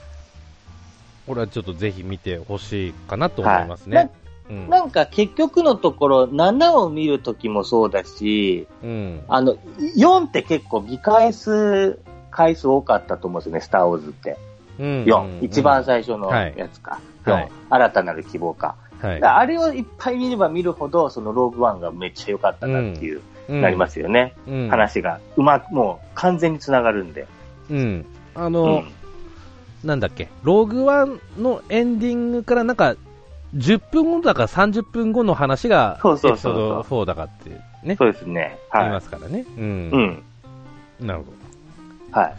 S1: これはちょっとぜひ見てほしいかなと思います
S2: はい
S1: ね。うん
S2: ななんか結局のところ、7を見るときもそうだし、
S1: うん。
S2: あの、4って結構見返す回数多かったと思うんですよね、スター・ウォーズって。
S1: うん
S2: 4、一番最初の
S1: はい
S2: やつか。
S1: はい
S2: 4、新たなる希望か。
S1: はい
S2: あれをいっぱい見れば見るほど、そのローグワンがめっちゃ良かったなっていう、
S1: うん
S2: なりますよね。
S1: うん
S2: 話が。うまく、もう完全に繋がるんで。
S1: うん。あ
S2: う
S1: の、
S2: ん。
S1: なんだっけ、ローグワンのエンディングからなんか、10分後だか30分後の話が、
S2: そうそうそうそう
S1: エピソード4だかってね、
S2: そうですね。
S1: 言いま
S2: は
S1: すからね。う
S2: い。
S1: ん。
S2: うん。
S1: なるほど。
S2: はい。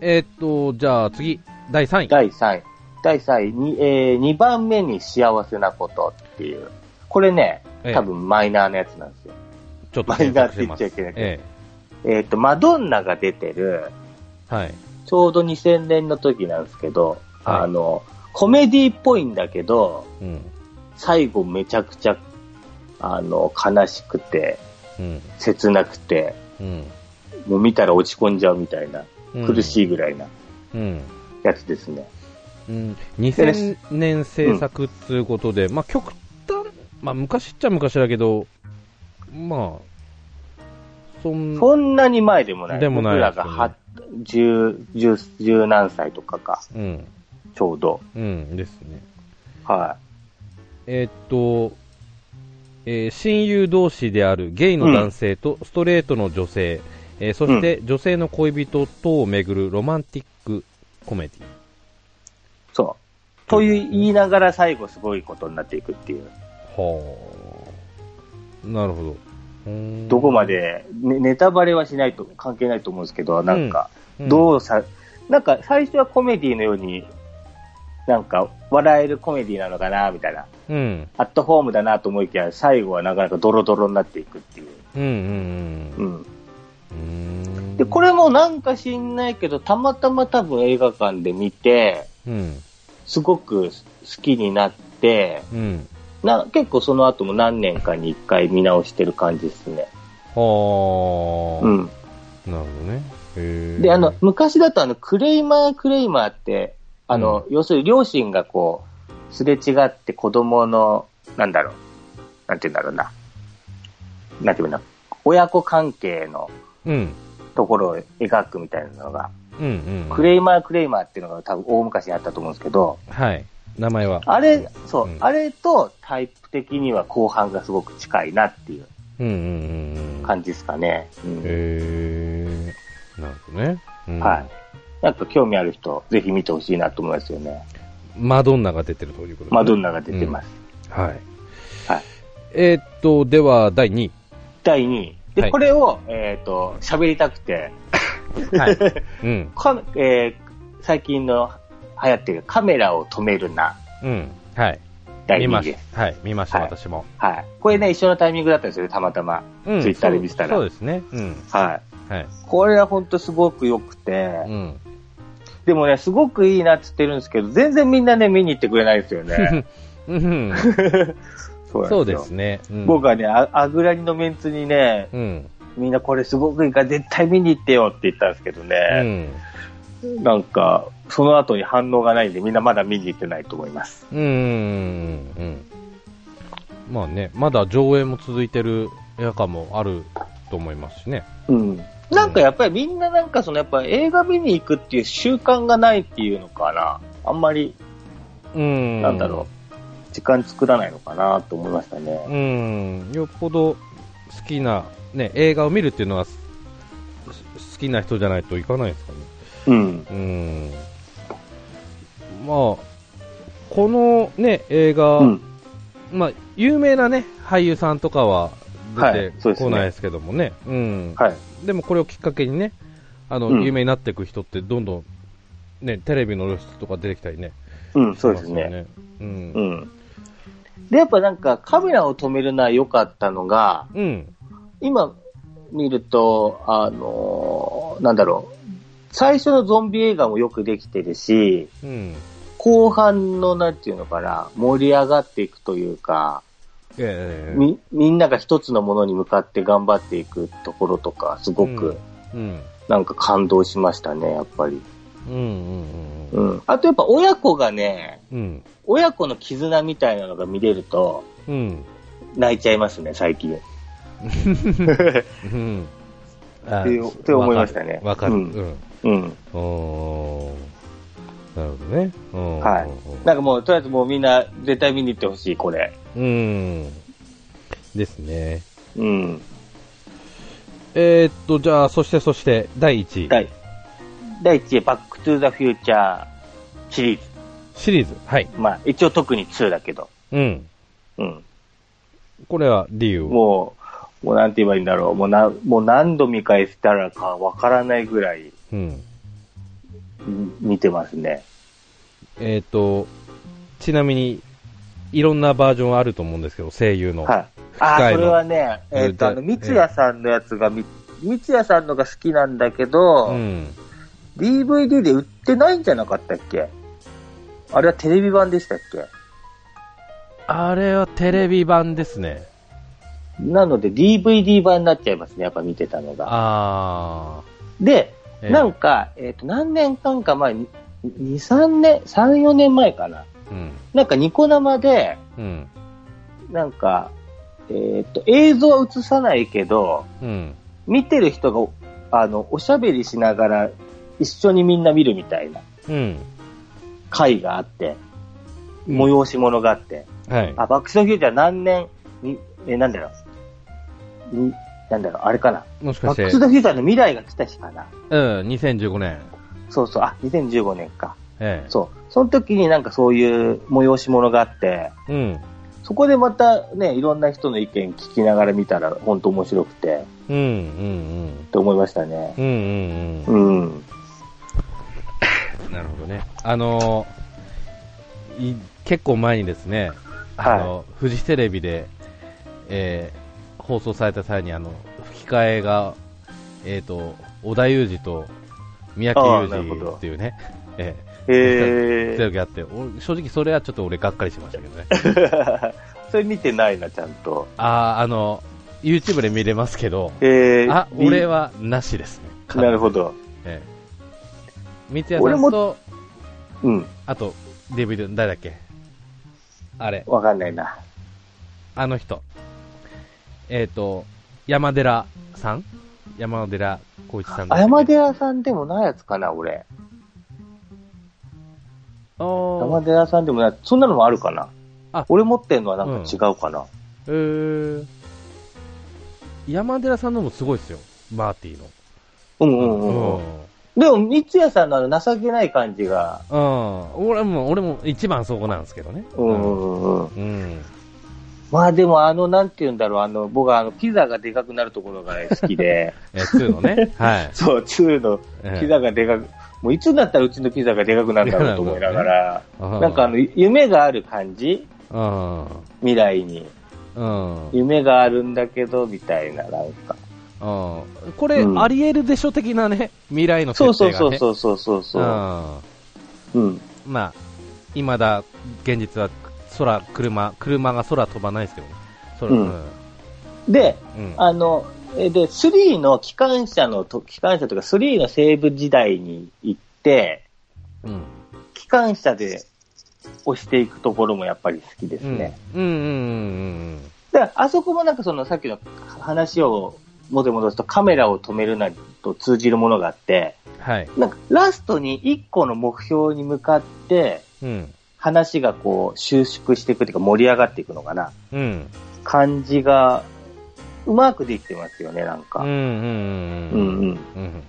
S1: えーっと、じゃあ次、第3位。
S2: 第3位。第3位に、えー、2番目に幸せなことっていう。これね、
S1: ええ
S2: 多分マイナーなやつなんですよ。
S1: ちょっと
S2: マイナーって言っちゃいけないけど
S1: え
S2: えっ、と、マドンナが出てる、
S1: えはい。
S2: ちょうど2000年の時なんですけど、
S1: はい
S2: あの、コメディっぽいんだけど、
S1: うん。
S2: 最後めちゃくちゃ、あの、悲しくて、
S1: うん。
S2: 切なくて、
S1: うん。
S2: もう見たら落ち込んじゃうみたいな、
S1: うん
S2: 苦しいぐらいな
S1: うん。
S2: やつですね。
S1: うん、2000年制作っていうことで、まあ極端、まあ昔っちゃ昔だけど、まあ、そん
S2: そんなに前でもない。
S1: でもない
S2: 僕らがは十、十、十何歳とかか、
S1: うん、
S2: ちょうど。
S1: うんですね。
S2: は
S1: えーっと、えー親友同士であるゲイの男性とストレートの女性、えーそして女性の恋人とをめぐるロマンティックコメディ。
S2: い。そう。という言いながら最後すごいことになっていくっていう。
S1: はあ。なるほど。
S2: どこまで、ね、ネタバレはしないと、関係ないと思うんですけど、なんか、
S1: うん
S2: どうさ、なんか最初はコメディのように、なんか笑えるコメディなのかな、みたいな。
S1: うん。
S2: アットホームだなと思いきや、最後はなかなかドロドロになっていくっていう。
S1: うんうんうん。
S2: うんで、これもなんか知んないけど、たまたま多分映画館で見て、
S1: うん。
S2: すごく好きになって、
S1: うん。
S2: な結構その後も何年かに一回見直してる感じですね。
S1: はあ。
S2: うん。
S1: なるほどね。
S2: で、あの、昔だとあの、クレイマークレイマーって、あの、要するに両親がこう、すれ違って子供の、なんだろう、なんて言うんだろうな。なんて言うんだ親子関係の
S1: うん。
S2: ところを描くみたいなのが、
S1: うんうん。
S2: クレイマークレイマーっていうのが多分大昔にあったと思うんですけど、
S1: はい。名前は。
S2: あれ、そう、
S1: うん
S2: あれとタイプ的には後半がすごく近いなっていう
S1: うんうんうんうん。
S2: 感じですかね。うん
S1: へえ。なるほどね。うん
S2: はい。なんか興味ある人、ぜひ見てほしいなと思いますよね。
S1: マドンナが出てるということで
S2: マドンナが出てます。
S1: はい。
S2: はい。
S1: えーっと、では、第2位。
S2: 第2位。で、
S1: はい
S2: これを、えっ、と、喋りたくて、
S1: はい。うん。
S2: かえー最近の流行ってるカメラを止めるな、
S1: うん。はい。
S2: 第2
S1: 見まし
S2: 位です。
S1: た。はい。見ました、
S2: はい
S1: 私も。
S2: はい。これね、一緒のタイミングだったんですよね、たまたま。
S1: うん。
S2: ツイッターで見てたら
S1: そうそうですね。うん。
S2: はい。
S1: はい。
S2: これは本当すごく良くて、
S1: うん。
S2: でもね、すごくいいなって言ってるんですけど、全然みんなね、見に行ってくれないですよね。
S1: うん。
S2: そう
S1: そう
S2: よ
S1: ですね。うん
S2: 僕はね、ああぐらにのメンツにね、
S1: うん。
S2: みんなこれすごくいいから絶対見に行ってよって言ったんですけど
S1: う
S2: ね、
S1: ん。
S2: なんか、その後に反応がないんでみんなまだ見に行ってないと思います。
S1: うん。うん。まあね、まだ上映も続いてる映画館もあると思いますしね。
S2: うん。なんかやっぱりみんななんかそのやっぱ映画見に行くっていう習慣がないっていうのかな。あんまり、
S1: うん。
S2: なんだろう、時間作らないのかなと思いましたね。
S1: うん。よっぽど好きな、ね、映画を見るっていうのは、す好きな人じゃないといかないですかね。
S2: うん。
S1: うん。まあ、このね、映画、
S2: うん。
S1: まあ、有名なね、俳優さんとかは出てこないですけどもね。うん。
S2: はい。
S1: でもこれをきっかけにね、あの、
S2: うん
S1: 有名になっていく人ってどんどん、ね、テレビの露出とか出てきたりね。
S2: うん、そうです
S1: しますよ
S2: ね。。
S1: うん
S2: う。ん。で、やっぱなんかカメラを止めるのは良かったのが、
S1: うん。
S2: 今見ると、あのーなんだろう。最初のゾンビ映画もよくできてるし、
S1: うん。
S2: 後半のなんていうのかな、盛り上がっていくというか、
S1: ええ
S2: み、みんなが一つのものに向かって頑張っていくところとか、すごく
S1: うん。
S2: なんか感動しましたね、やっぱり。
S1: うん。うん。うん。
S2: うん。あとやっぱ親子がね、
S1: うん。
S2: 親子の絆みたいなのが見れると、
S1: うん。
S2: 泣いちゃいますね、最近。
S1: うん。あ
S2: ってって思いましたね
S1: わかる。
S2: う
S1: うんん。
S2: うん。
S1: おーなるほどね。うん
S2: はい。なんかもう、とりあえずもうみんな絶対見に行ってほしい、これ。
S1: うん。ですね。
S2: うん。
S1: えーっと、じゃあ、そしてそして、第1位。
S2: 第、第1位、バックトゥーザフューチャーシリーズ。
S1: シリーズ？はい。
S2: まあ、一応特に2だけど。
S1: うん。
S2: うん。
S1: これは理由
S2: もう、もうなんて言えばいいんだろう。もうな、もう何度見返したらかわからないぐらい
S1: うん。
S2: うん見てますね。
S1: えーっと、ちなみに、いろんなバージョンあると思うんですけど、声優の。
S2: はい。ああ、
S1: 深いの
S2: それはね、えっ、と、あの、
S1: ええ
S2: 三ツ矢さんのやつがみ、三ツ矢さんのが好きなんだけど、
S1: うん。
S2: DVD で売ってないんじゃなかったっけ？あれはテレビ版でしたっけ？
S1: あれはテレビ版ですね。
S2: なので DVD 版になっちゃいますね、やっぱ見てたのが。
S1: あ
S2: で、
S1: ー。えー
S2: なんか、えっ、と、何年間か前に、2、3年、3、4年前かな。
S1: うん。
S2: なんかニコ生で、
S1: うん。
S2: なんか、えっ、と、映像は映さないけど、
S1: うん。
S2: 見てる人が、あの、おしゃべりしながら、一緒にみんな見るみたいな
S1: うん。
S2: 回があって、
S1: うん
S2: 催し物があって、
S1: はい。
S2: あ、バックストフューチャー何年に、え、なんだろう。になんだろう、あれかな。
S1: もしかして
S2: バックス、トフューチャーの未来が来た日かな。
S1: うん、2015年。
S2: そうそう、あ、2015年か。
S1: ええ。
S2: そう。その時になんかそういう催し物があって、
S1: うん。
S2: そこでまたね、いろんな人の意見聞きながら見たら、本当面白くて、
S1: うん、うん、
S2: って思いましたね。
S1: うん。うん、うん、うん。
S2: うん。
S1: なるほどね。あのーい結構前にですね、あの、フジテレビで、えー放送された際に、あの、吹き替えが、えっ、と、織田裕二と三宅裕二っていうね、え
S2: へ
S1: ー、
S2: え
S1: そういう時あって、お正直それはちょっと俺がっかりしましたけどね。
S2: それ見てないな、ちゃんと。
S1: あー、あの、YouTube で見れますけど、
S2: えー、
S1: あ、
S2: び
S1: 俺はなしですね。
S2: なるほど。
S1: ええ。三ツ矢さんと、
S2: うん。
S1: あと、DVD、誰だっけ？あれ、
S2: わかんないな。
S1: あの人。えっ、と、山寺さん？山寺浩一さん
S2: 山寺さんでもないやつかな、俺。
S1: お
S2: 山寺さんでもない、そんなのもあるかな？
S1: あ
S2: 俺持ってんのはなんか違うかな？
S1: えー、山寺さんのもすごいですよ。マーティーの。
S2: うんうんうんうん。でも、三ツ矢さんのあの情けない感じが、
S1: うん。うん。俺も、俺も一番そこなんですけどね。
S2: うんうん。まあでもあの、なんて言うんだろう、あの、僕はあの、ピザがでかくなるところが好きで、
S1: えー、2のね。はい。
S2: そう、2のピザがでかく、もういつになったらうちのピザがでかくなるんだろうと思いながら、
S1: うん
S2: なんかあの、夢がある感じ？
S1: うん。
S2: 未来に。
S1: うん。
S2: 夢があるんだけど、みたいな、なんか。
S1: うん。これ、
S2: うん
S1: あり得るでしょ的なね、未来の
S2: そう
S1: 設定がね。
S2: そうそうそうそうそうそう。うん。
S1: うん。まあ、未だ、現実は、空、車、車が空飛ばないですけどね。空、
S2: うんで、
S1: うん。
S2: あの、えで、3の機関車のと、機関車とか3の西部時代に行って、
S1: うん。
S2: 機関車で押していくところもやっぱり好きです
S1: うん。
S2: ね。
S1: うん。うん。うん。
S2: だから、あそこもなんかそのさっきの話を元に戻すとカメラを止めるなと通じるものがあって、
S1: はい。
S2: なんかラストに一個の目標に向かって
S1: うん。
S2: 話がこう収縮していくというか盛り上がっていくのかな
S1: うん。
S2: 感じがうまくできてますよね、なんか。
S1: うん。うん。
S2: うんうん。
S1: うん。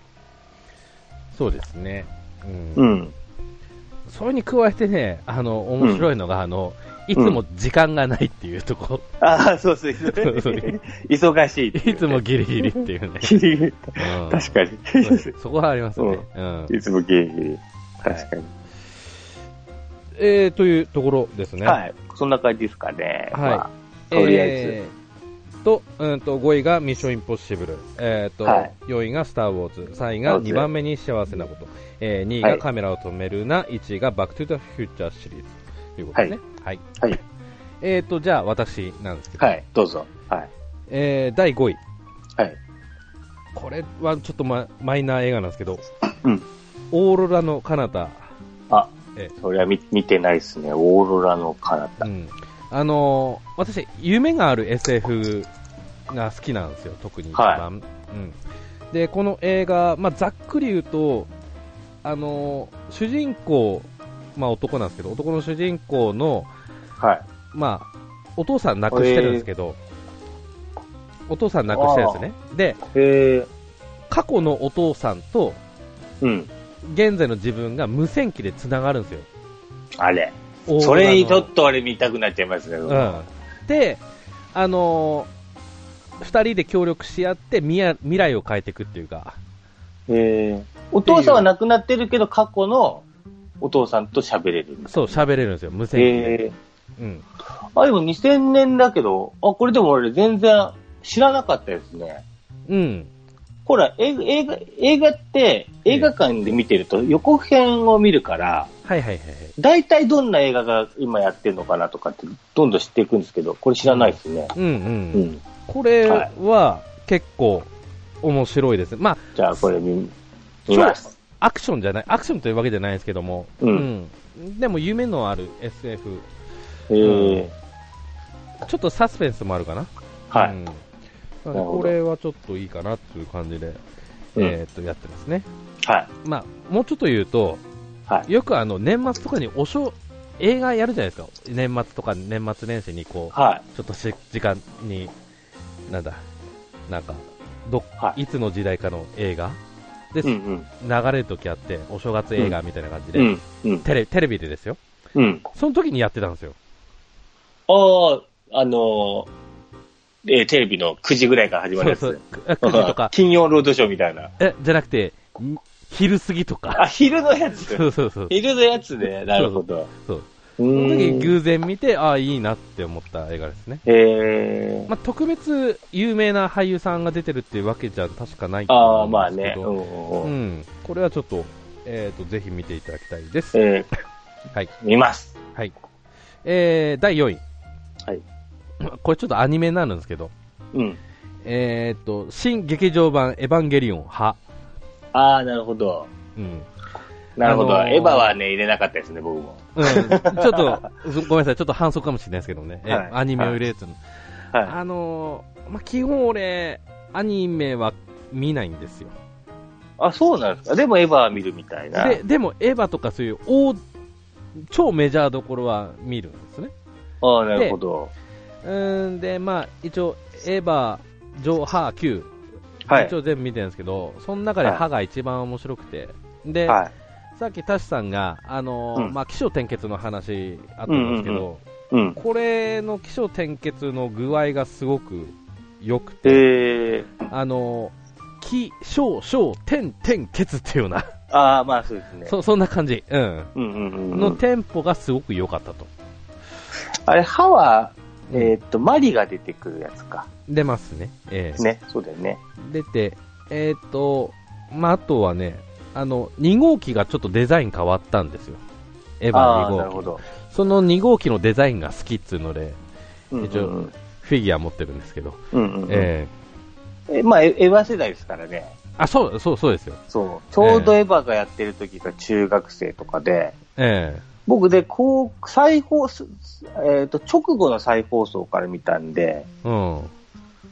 S1: そうですね。うん。
S2: うん。
S1: それに加えてね、あの、面白いのが、あの、いつも時間がないっていうとこ、
S2: ああ、そうそう。
S1: そう
S2: 忙しいい
S1: つもギリギリっていうね。
S2: ギリギリ
S1: うん
S2: 確かに。
S1: そこはありますね。うん
S2: いつもギリギリ。確かに。
S1: えー、というところですね。
S2: はい。そんな感じですかね。
S1: はい
S2: まあとりあえ
S1: えーと、うんと、5位がミッションインポッシブル。えーと、
S2: はい
S1: 4位がスター・ウォーズ。3位が2番目に幸せなこと。えー2位
S2: はい
S1: がカメラを止めるな。1位がバックトゥザフューチャーシリーズ。ということですね。はい。
S2: ず。はい。
S1: えーと、じゃあ私なんですけど。
S2: はい。どうぞ。はい。
S1: えー、第5位。
S2: はい。
S1: これはちょっとママイナー映画なんですけど、
S2: うん。
S1: オーロラの彼方。
S2: あ
S1: え、
S2: それは見見てないですね。オーロラの彼方。
S1: うん。あのー私、夢がある SF が好きなんですよ、特に一番。
S2: は
S1: うん。で、この映画、まあ、ざっくり言うと、あのー主人公、まあ、男なんですけど、男の主人公の、
S2: はい。
S1: まあ、お父さん亡くしてるんですけど、お父さん亡くしてるんですね。で、
S2: へえ。
S1: 過去のお父さんと、
S2: うん。
S1: 現在の自分が無線機で繋がるんですよ。
S2: あれ。それにちょっと俺見たくなっちゃいますね。
S1: うん。で、あのー二人で協力し合って未来未来を変えていくっていうか、
S2: へえ。お父さんは亡くなってるけど、過去のお父さんと喋れる。
S1: そう、喋れるんですよ、無線機で。
S2: へえ。
S1: うん。
S2: あ、でも2000年だけど、あ、これでも俺全然知らなかったですね。
S1: うん。
S2: ほら、映画、映画映画って映画館で見てると予告編を見るから、
S1: はいはいはいはい。
S2: 大体どんな映画が今やってるのかなとかってどんどん知っていくんですけど、これ知らないですね。
S1: うんうん。
S2: うん。
S1: これは結構面白いです。まあ、
S2: じゃあこれ見、見ます。
S1: アクションじゃない、アクションというわけじゃないですけども、
S2: うん
S1: うんでも夢のある SF、
S2: へえ。
S1: ちょっとサスペンスもあるかな。
S2: はい。
S1: うんこれはちょっといいかなっていう感じで、
S2: うん
S1: えーっと、やってますね。
S2: はい。
S1: まあ、もうちょっと言うと、
S2: はい。
S1: よくあの、年末とかにおしょ、映画やるじゃないですか。年末とか年末年始にこう、
S2: はい。
S1: ちょっとし時間に、なんだ、なんか、ど、
S2: はい
S1: いつの時代かの映画で、
S2: うんうん。
S1: 流れる時あって、お正月映画みたいな感じで、
S2: うん。うん。
S1: テレテレビでですよ。
S2: うん。
S1: その時にやってたんですよ。
S2: ああ、あのーえーテレビの9時ぐらいから始まるやつ。
S1: そうそう。あ9時とか、
S2: 金曜ロードショーみたいな。
S1: え、じゃなくて、ん昼過ぎとか。
S2: あ、昼のやつ。
S1: そうそうそう。
S2: 昼のやつね。なるほど。
S1: そう。
S2: う
S1: その時偶然見て、ああ、いいなって思った映画ですね。
S2: えー。
S1: まあ、特別有名な俳優さんが出てるっていうわけじゃ確かないと思
S2: ああ、
S1: うん
S2: まあね。
S1: ですけど、
S2: うんうん
S1: う
S2: うん。
S1: ん。これはちょっと、えっ、と、ぜひ見ていただきたいです。
S2: え
S1: はい。
S2: ー、見ます。
S1: はい。えー、第4位。
S2: はい。
S1: これちょっとアニメになるんですけど、
S2: うん。
S1: えっ、と、新劇場版エヴァンゲリオン派。
S2: ああ、なるほど。
S1: うん。
S2: なるほど。
S1: あのー
S2: エヴァはね、入れなかったですね、僕も。
S1: うん。ちょっと、ごめんなさい。ちょっと反則かもしれないですけどね。え
S2: はい
S1: アニメを入れてるの。
S2: は
S1: あのー、まあ、基本俺、アニメは見ないんですよ。
S2: い。あ、そうなんですか。でもエヴァは見るみたいな。
S1: で、でもエヴァとかそういう大、超メジャーどころは見るんですね。
S2: ああ、なるほど。
S1: うーん、で、まあ、一応、エヴァ、上波9、
S2: はい
S1: 一。応全部見てるんですけど、その中で
S2: はい
S1: 歯が一番面白くて、で、
S2: はい。
S1: さっきタシさんが、あのー
S2: うん
S1: まあ、起承転結の話あったんですけど、
S2: うんうん。
S1: これの起承転結の具合がすごく良くて、
S2: えー、
S1: あのー、起承承転転結っていうような、
S2: ああ、まあそうですね。
S1: そそんな感じ、うん、
S2: うんうんうんうん。
S1: のテンポがすごく良かったと。
S2: あれ、歯は、えーっと、マリが出てくるやつか。
S1: 出ますね。ええ
S2: ね。そうだよね。
S1: 出て、えっ、と、まあ、あとはね、あの、2号機がちょっとデザイン変わったんですよ。エヴァ
S2: ああ、
S1: 2号機。その2号機のデザインが好きっつうので、
S2: うんうん
S1: 一応フィギュア持ってるんですけど、
S2: うんうんうん。
S1: ええ
S2: えまあ、エエヴァ世代ですからね。
S1: あ、そう、そう、そうですよ。
S2: そう。ちょうどエヴァがやってる時が中学生とかで、
S1: え
S2: 僕で、こう、再放送、えっ、と、直後の再放送から見たんで、
S1: えうん。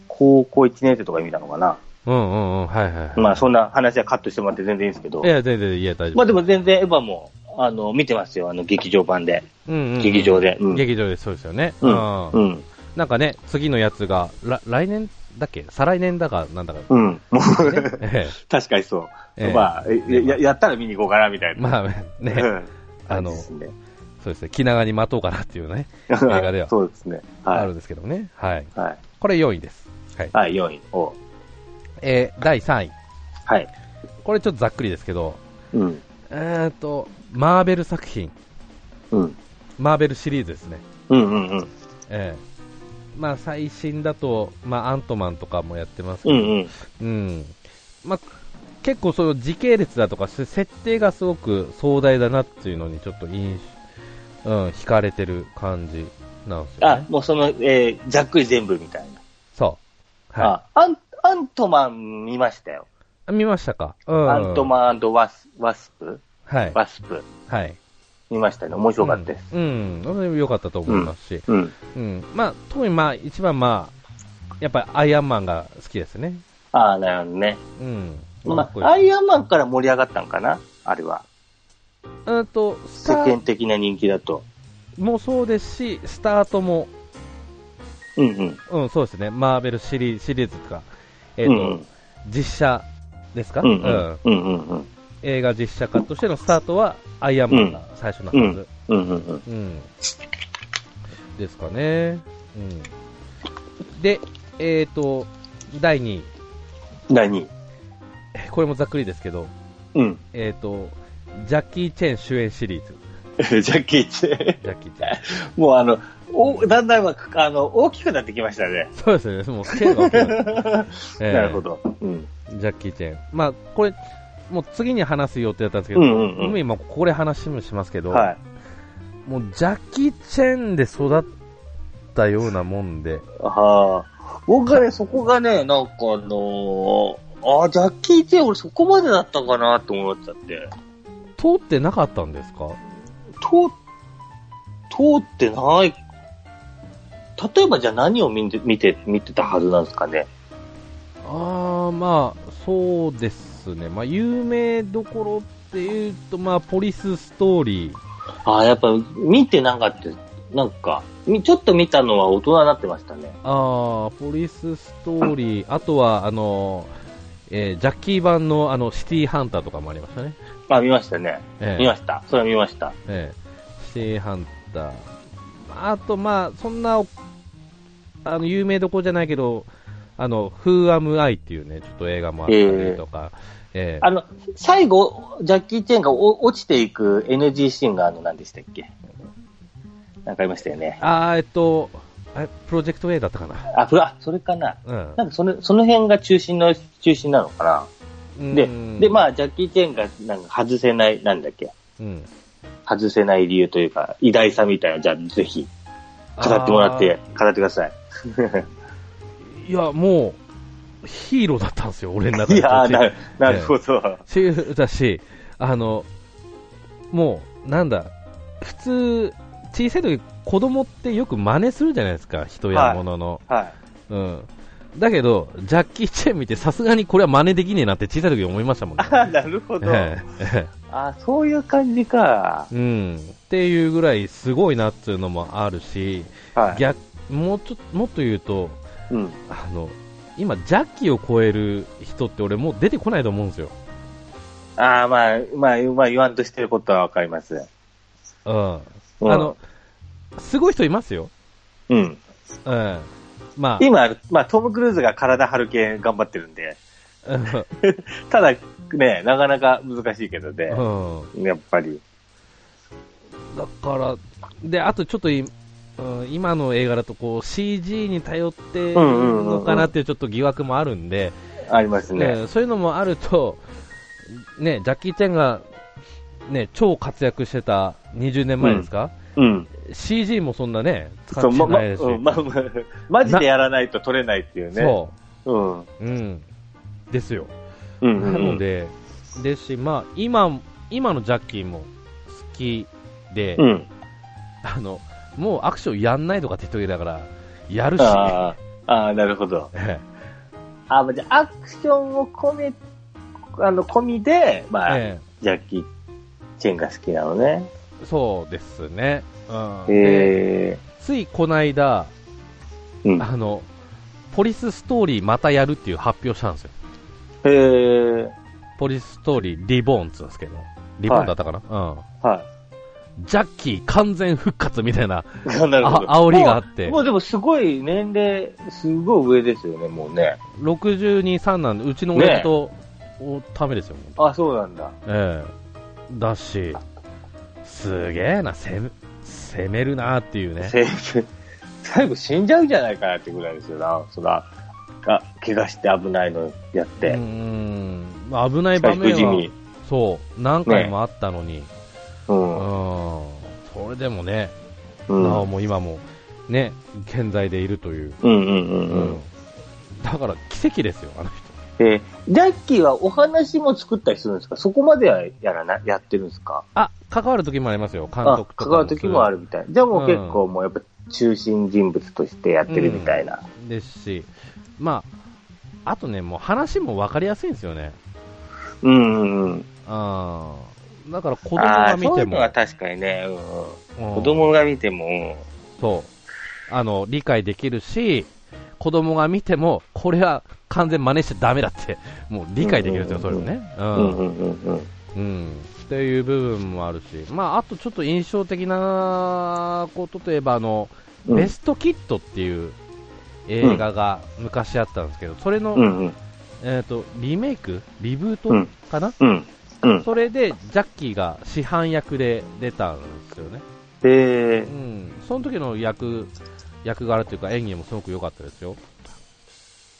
S2: 高校1年生とかで見たのかな。
S1: うんうんうん、はいはいはい。
S2: まあ、そんな話はカットしてもらって全然いいんですけど
S1: い。や、全然、いや、大丈夫。
S2: まあでも全然エヴァも、あの、見てますよ。あの、劇場版で。
S1: うんうんうん
S2: 劇場で。うん。
S1: 劇場でそうですよね。
S2: うん。
S1: うん
S2: うん。
S1: なんかね、次のやつが、ら来年だっけ？再来年だか、なんだか。
S2: うん。もう、確かにそう。
S1: ええ
S2: まあ、やややったら見に行こうかな、みたいな。
S1: えまあね、
S2: うん
S1: あの
S2: 感じですね
S1: そうですね、気長に待とうかなっていうね、映画では
S2: そうですね。はい。
S1: あるんですけどもね。はい。
S2: はい。
S1: これ4位です。はい。
S2: はい、4位。お
S1: えー、第3位。
S2: はい。
S1: これちょっとざっくりですけど、
S2: うん。
S1: えーと、マーベル作品、
S2: うん。
S1: マーベルシリーズですね。
S2: うんうんうん。
S1: ええまあ最新だと、まあアントマンとかもやってますけど、
S2: うんうん。
S1: うん。まあ、結構そういう時系列だとか、設定がすごく壮大だなっていうのにちょっと印象、うん、惹かれてる感じなんですよ
S2: あ
S1: ね。、
S2: もうその、えー、ざっくり全部みたいな。
S1: そう。は
S2: あ、アン、アントマン見ましたよ。
S1: い。見ましたか？うん。
S2: アントマンワス、ワスプ？
S1: はい。
S2: ワスプ
S1: はい。
S2: 見ましたね。面白かったです。
S1: うん。うん。良かったと思いますし。
S2: うん。
S1: うん。まあ、特にまあ、一番まあ、やっぱりアイアンマンが好きですね。
S2: ああ、なるほどね。
S1: うん。
S2: まあ、アイアンマンから盛り上がったんかな？あれは。
S1: うんと、ス
S2: 世間的な人気だと。
S1: もそうですし、スタートも、
S2: うんうん。
S1: うん、そうですね。マーベルシリーズシリーズとか、えっ、と、
S2: うんうん
S1: 実写ですか、
S2: うんうん。うんうんうん。
S1: 映画実写化としてのスタートは、アイアンマンが最初のはず。
S2: うんうんうん。
S1: うん。ですかね。うん。で、えっ、と、第2位。
S2: 第2位。
S1: これもざっくりですけど、
S2: うん。
S1: えっ、と、ジャッキー・チェン主演シリーズ。
S2: ジャッキーチェン。
S1: ジャッキー・チェン。
S2: もうあの、おだんだんはあの大きくなってきましたね。
S1: そうですね。もうスケールが大きくなる ええ
S2: なるほど。うん。
S1: ジャッキー・チェン。まあ、これ、もう次に話す予定だったんですけど、
S2: うんうんうん
S1: もここで話もしますけど、
S2: はい。
S1: もうジャッキー・チェンで育ったようなもんで、
S2: はあ。僕はね、そこがね、なんかあのー、あ、ジャッキー・チェン俺そこまでだったかなと思っちゃって。
S1: 通ってなかったんですか？
S2: 通、通ってない。例えばじゃあ何を見て、見て、見てたはずなんですかね？
S1: ああ、まあ、そうですね。まあ、有名どころっていうと、まあ、ポリスストーリー。
S2: ああ、やっぱ見てなかった。なんか、みちょっと見たのは大人になってましたね。
S1: ああ、ポリスストーリー。あとは、あの、えージャッキー版の、あの、シティーハンターとかもありましたね。
S2: あ、見ましたね。
S1: ええ
S2: 見ました。それは見ました。
S1: ええシティーハンター。あと、まあ、そんな、あの、有名どころじゃないけど、あの、フーアムアイっていうね、ちょっと映画もあったりとか、ええ
S2: あの、最後、ジャッキー・チェンがお落ちていく NG シーンがあの、何でしたっけ？なんかありましたよね。
S1: あーえっと、あれプロジェクト A だったかな。
S2: あ、プラ、それかな。
S1: うん
S2: なんかその、その辺が中心の、中心なのかな？で
S1: うん、
S2: で、まあ、ジャッキー・チェンがなんか外せない、なんだっけ？
S1: うん。
S2: 外せない理由というか、偉大さみたいな、じゃあぜひ、語ってもらって、語ってください。
S1: いや、もう、ヒーローだったんですよ、俺の中で。
S2: いやーな、なるほど。
S1: しだし、あの、もう、なんだ、普通、小さい時子供ってよく真似するじゃないですか、人や物の。
S2: はい。
S1: うん。だけど、ジャッキー・チェン見て、さすがにこれは真似できねえなって小さい時思いましたもんね。
S2: あ、なるほど。あ、そういう感じか。
S1: えうん。っていうぐらいすごいなっていうのもあるし、
S2: はい。
S1: 逆、もうちょっと、もっと言うと、
S2: うん。
S1: あの、今、ジャッキーを超える人って俺もう出てこないと思うんですよ。
S2: ああ、まあ、まあ、まあ、言わんとしてることはわかります。
S1: うん。
S2: うん
S1: あの、すごい人いますよ。
S2: うん。
S1: うん。ま
S2: 今、まあ、トム・クルーズが体張る系頑張ってるんで、ただ、ね、なかなか難しいけどね、
S1: うん。
S2: やっぱり。
S1: だから、で、あとちょっとい、うん、今の映画だとこう CG に頼ってるのかなっていうちょっと疑惑もあるんで、
S2: ありますね。
S1: ねそういうのもあると、ね、ジャッキー・チェンが、ね、超活躍してた20年前ですか、
S2: うん。
S1: CG もそんなね、使ってないですし、
S2: うんま、ま、マジでやらないと取れないっていうね。。
S1: そう
S2: うん。
S1: う、うん、ですよ。
S2: うん、うん。
S1: なので、ですし、まあ、今、今のジャッキーも好きで、
S2: うん。
S1: あの、もうアクションやんないとかって人だから、やるし、
S2: ああ、なるほど。
S1: え
S2: あ、まあじゃあ、アクションを込め、あの、込みで、まあ、
S1: え
S2: ジャッキー・チェンが好きなのね。
S1: そうですね。うん、で
S2: へ
S1: ついこの間、
S2: え。うん。
S1: あの、ポリスストーリーまたやるっていう発表したんですよ。
S2: へえ。
S1: ポリスストーリーリボーンって言うんですけど。リボーンだったかな、
S2: は
S1: ジャッキー完全復活みたいな、あ煽りがあって
S2: もうでもすごい年齢、すごい上ですよね、もうね。
S1: 62、3なんで、うちの親父のためですよ、
S2: あ、そうなんだ。
S1: ええだし、すげえな、攻め、攻めるなっていうね。
S2: せ最後死んじゃうんじゃないかなってぐらいですよな。そら、あ、怪我して危ないのやっ
S1: うー
S2: て。
S1: ん、まあ危ない場面はそう、何回もあったのに、
S2: う。
S1: うんん、それでもね、
S2: うん。
S1: なおも今も、ね、健在でいるという。
S2: うんうんうんう
S1: うんん。だから奇跡ですよ、あの人。
S2: えージャッキーはお話も作ったりするんですか？そこまではやらな、やってるんですか？
S1: あ、関わる時もありますよ、監
S2: あ、
S1: 督とか。
S2: 関わる時もある。みたい。じゃあもう結
S1: う
S2: 構もうやっぱ中心人物としてやってるみたいな。
S1: ですし、まあ、あとね、もう話も分かりやすいんですよね。
S2: うんうんうん。
S1: あーだから子供
S2: あ
S1: が見ても。
S2: そういうのは、確かにね、うんうん。
S1: うん。
S2: 子供が見ても、うん
S1: そう、あの、理解できるし、子供が見ても、これは完全真似しちゃダメだって、もう理解できるんですよ、それをね。う
S2: うんうんうん。うん。
S1: うん。っていう部分もあるし、まあ、あとちょっと印象的なことといえば、あの、
S2: うん。
S1: ベストキットっていう映画が昔あったんですけど、それの、
S2: うんうん。
S1: えっ、と、リメイク？リブート
S2: うん。
S1: かな、
S2: うん。うん。
S1: それで、ジャッキーが師範役で出たんですよね。
S2: えー、
S1: うん。その時の役、役柄というか演技もすごく良かったですよ。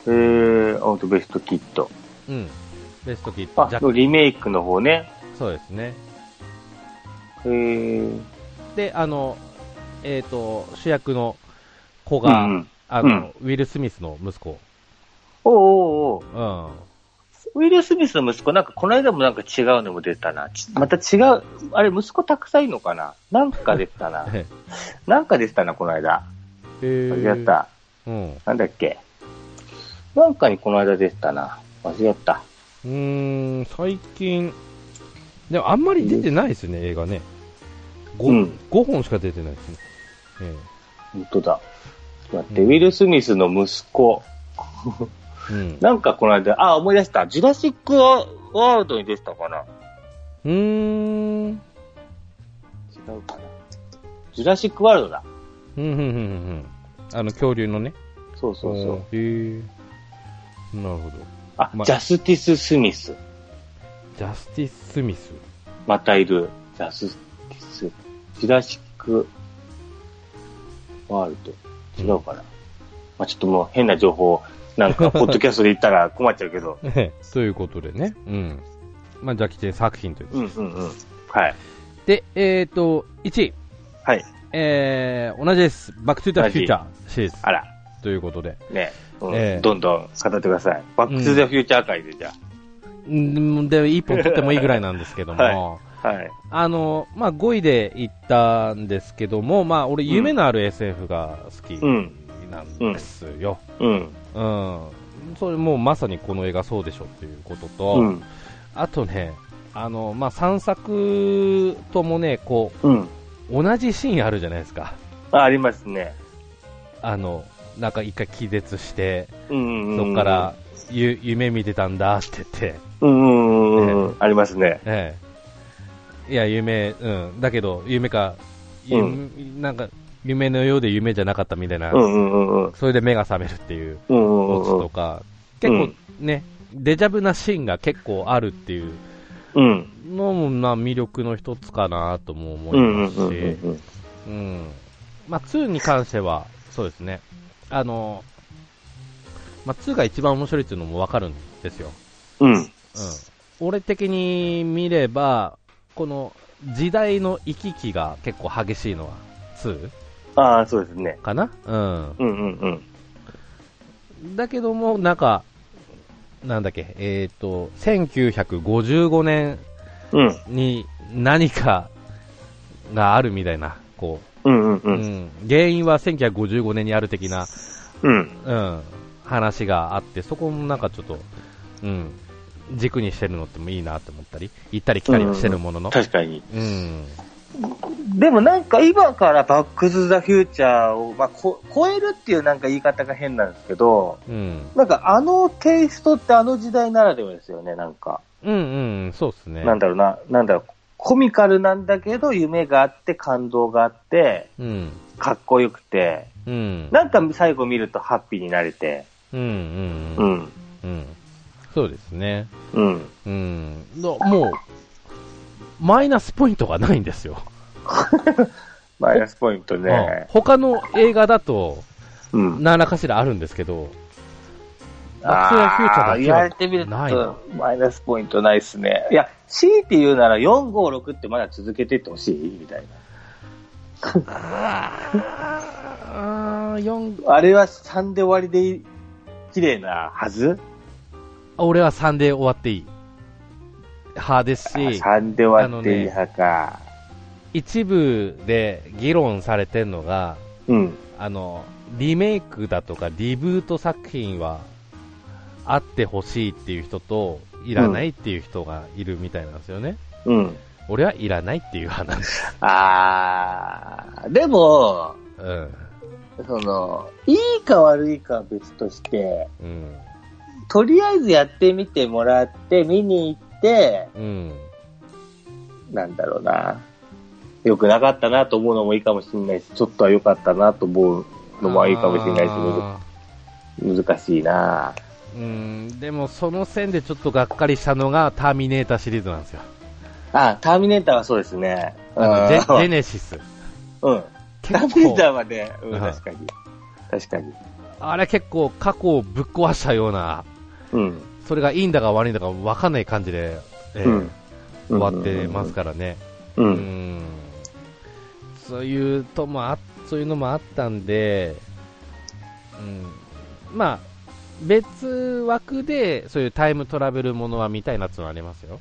S2: えー、アウトベストキット。
S1: うん。ベストキット、
S2: あ
S1: ジャッ、キー。
S2: リメイクの方ね。
S1: そうですね。
S2: えー、
S1: で、あの、えっ、と、主役の子
S2: う
S1: が、
S2: んうん。
S1: あの、
S2: うん
S1: ウィル・スミスの息子。
S2: おうおうおう
S1: うん。
S2: ウィル・スミスの息子、なんかこの間もなんか違うのも出たな。ちまた違う、あれ息子たくさんいるのかな？なんか出てたな。
S1: え
S2: なんか出てたな、この間。
S1: え
S2: 間違った。
S1: うん。う
S2: なんだっけ？なんかにこの間出てたな。間違った。
S1: ーん、最近、でもあんまり出てないですよね、映画ね。5,
S2: うん
S1: 5本しか出てないですね。え
S2: 本当だ。ちょって、
S1: うん
S2: ウィル・スミスの息子。
S1: えうん。
S2: なんかこの間、あ、思い出した。ジュラシック・ワールドに出てたかな
S1: うーん。
S2: 違うかな。ジュラシック・ワールドだ。
S1: うん、うん、うん、うん。あの、恐竜のね。
S2: そうそうそう。
S1: へえ。なるほど。
S2: あ、
S1: ま
S2: ジャスティス・スミス。
S1: ジャスティス・スミス。
S2: またいる。ジャスティス。ジュラシック・ワールド。違うかな。まあちょっともう変な情報、なんか、ポッドキャストで言ったら困っちゃうけど。
S1: ええということでね。うん。まあ、ジャッキーチェン作品ということ
S2: うんうんうん。はい。
S1: で。で、えっ、と、1位。
S2: はい。
S1: えー、同じです。バックトゥザフューチャーシリーズ。
S2: あら。
S1: ということで。
S2: ね、うん
S1: ええ
S2: どんどん語ってください。バック・トゥ・ザ・フューチャー回で、じゃ
S1: んで、一本取ってもいいぐらいなんですけども、
S2: はいあ。はい。
S1: あの、まあ、5位で行ったんですけども、まあ、俺、夢のある SF が好き
S2: うん。
S1: なんですよ。
S2: うん。
S1: うん。それもうまさにこの映画そうでしょっていうことと、
S2: うん。
S1: あとね、あの、まあ、3作ともね、こ
S2: うん。
S1: う、同じシーンあるじゃないですか。
S2: あ、ありますね。
S1: あの、なんか一回気絶して、
S2: うんうんうん。
S1: そっから、ゆ夢見てたんだって言って、
S2: うんうんうんうん。ありますね。
S1: ええ。いや、夢、うん。だけど、夢か、ゆ
S2: う
S1: なんか、夢のようで夢じゃなかったみたいな、
S2: うんうんうんうん。うん
S1: それで目が覚めるっていう
S2: うん
S1: オチ
S2: うんうん。
S1: とか、結構ね、デジャブなシーンが結構あるっていう
S2: うん。
S1: のも、まあ、魅力の一つかなとも思い
S2: うんうん
S1: ますし、
S2: うんうん。
S1: うん。まあ、2に関しては、そうですね。あの、まあ、2が一番面白いっていうのもわかるんですよ。
S2: うん。
S1: うん。俺的に見れば、この時代の行き来が結構激しいのは 2?
S2: ああ、そうですね。
S1: かな？うん。
S2: うんうんうん。
S1: だけども、なんか、なんだっけ、えっ、と、1955年
S2: うん。
S1: に何か があるみたいな、こ
S2: うんうん
S1: う、
S2: う。
S1: うんん、原因は1955年にある的な、
S2: うん。
S1: うん、話があって、そこもなんかちょっと、うん、軸にしてるのってもいいなって思ったり、行ったり来たりはしてるものの、
S2: 確かに。
S1: うん、
S2: でもなんか今からバック・トゥ・ザ・フューチャーを、まあ、こ超えるっていうなんか言い方が変なんですけど、
S1: うん、
S2: なんかあのテイストってあの時代ならではですよね、なんか。
S1: うん、うん、そうですね。
S2: なんだろうな、なんだろう、コミカルなんだけど、夢があって、感動があって、
S1: うん。
S2: かっこよくて、
S1: うん。
S2: なんか最後見るとハッピーになれて、
S1: うん。うん。
S2: う
S1: うん。
S2: ん。
S1: うん。そうですね。
S2: うん。
S1: うん。だもう、マイナスポイントがないんですよ。
S2: マイナスポイント
S1: うん
S2: ね。
S1: 他の映画だと、
S2: うん。
S1: 何らかしらあるんですけど、バックトゥザフューチャーだけ
S2: 言われ
S1: は
S2: てみると、マイナスポイントないっすね。いや、強いて言うなら4、5、6ってまだ続けてってほしいみたい
S1: あー4
S2: な。あ れは3で終わりで綺麗なはず？
S1: 俺は3で終わっていい。派ですし、
S2: ?3 で終わっていい派か。
S1: 一部で議論されてるのが、
S2: うん。
S1: あの、リメイクだとかリブート作品はあってほしいっていう人と、いらないっていう人がいるみたいなんですよね。
S2: うん。
S1: 俺はいらないっていう話。
S2: あー、でも、
S1: うん。
S2: その、いいか悪いかは別として、
S1: うん。
S2: とりあえずやってみてもらって、見に行って、
S1: うん。
S2: なんだろうな。良くなかったなと思うのもいいかもしれないし、ちょっとは良かったなと思うのもいいかもしれないし、難しいな
S1: ーうん。でもその線でちょっとがっかりしたのがターミネーターシリーズなんですよ。
S2: あ、ターミネーターはそうですね。
S1: あのジェ。ネシス。
S2: うん。ターミネーターはね、うん、
S1: うん
S2: 確かに。確かに。
S1: あれ結構過去をぶっ壊したような、
S2: うん。
S1: それがいいんだか悪いんだか分かんない感じで、えー
S2: うん
S1: 終わってますからね。
S2: う。
S1: うんん。そういうともあ、そういうのもあったんで、うん。まあ、別枠で、そういうタイムトラベルものは見たいなっていうのはありますよ。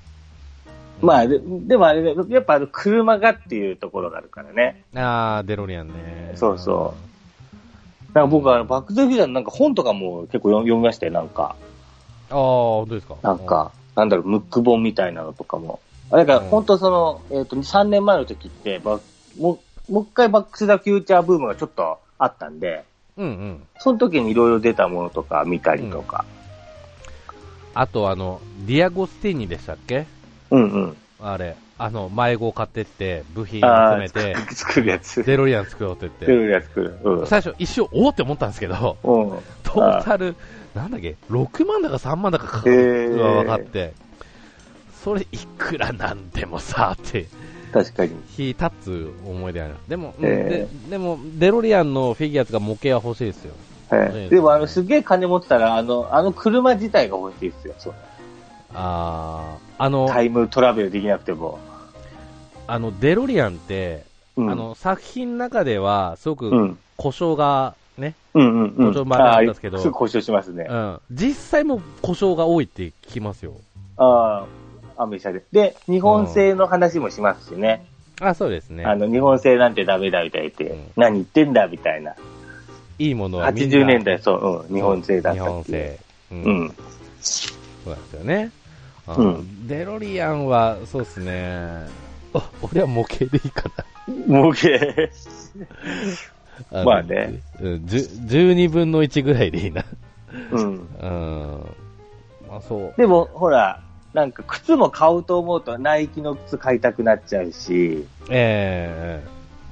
S2: まあ、ででもあれね、やっぱあの車がっていうところがあるからね。
S1: あー、デロリアンね。
S2: そうそう。なんか僕はバックトゥーフューチャーのなんか本とかも結構読読みましたよ、なんか。
S1: ああ、本当ですか？
S2: なんか、なんだろう、ムック本みたいなのとかも。あだから
S1: うん
S2: 本当その、えっ、と、3年前の時って、ばもう、もう一回バックスザフューチャーブームがちょっとあったんで、
S1: うんうん。
S2: その時にいろいろ出たものとか見たりとか。
S1: あと、あの、ディアゴスティーニでしたっけ？
S2: うんうん。
S1: あれ、あの、迷子を買ってって、部品
S2: あ
S1: 集めて、
S2: ー 作るやつ。
S1: デロリアン作ろうって
S2: 作
S1: 言っ
S2: るやつ作る。うん
S1: て、。最初一瞬、おおって思ったんですけど、
S2: うん。
S1: トータル、なんだっけ、6万だか3万だかかか
S2: へ
S1: る
S2: ー
S1: のが分かって、それいくらなんでもさ、って、
S2: 確かに。
S1: 火立つ思い出あります。でも、ででも、デロリアンのフィギュアとか模型は欲しいですよ。
S2: はいでもあの、すげえ金持ってたら、あの、あの車自体が欲しいですよ。そう。
S1: あー、あの、
S2: タイムトラベルできなくても。
S1: あの、デロリアンって、
S2: うん。
S1: あの、作品の中では、すごく
S2: うん。
S1: 故障がね、
S2: うんうんうん。
S1: 故障もあるんですけど
S2: すぐ故障しますね。
S1: うん、実際も故障が多いって聞きますよ。
S2: ああ、アメ車で。で、日本製の話もしますしね。
S1: あ、そうですね。
S2: あの、日本製なんてダメだみたいって、
S1: うん
S2: 何言ってんだみたいな。
S1: いいものはみんな
S2: 80年代、そう、うん、日本製だった
S1: 日本。製。うん。
S2: うん。
S1: そうなんですよね。あ
S2: うん
S1: デロリアンは、そうですね。あ、俺は模型でいいか
S2: 模型。
S1: な。の
S2: まあね。
S1: うん、じゅ12分の1ぐらいでいいな。
S2: うん。
S1: うん。まあそう。
S2: でも、ほら、なんか靴も買うと思うと、ナイキの靴買いたくなっちゃうし、
S1: え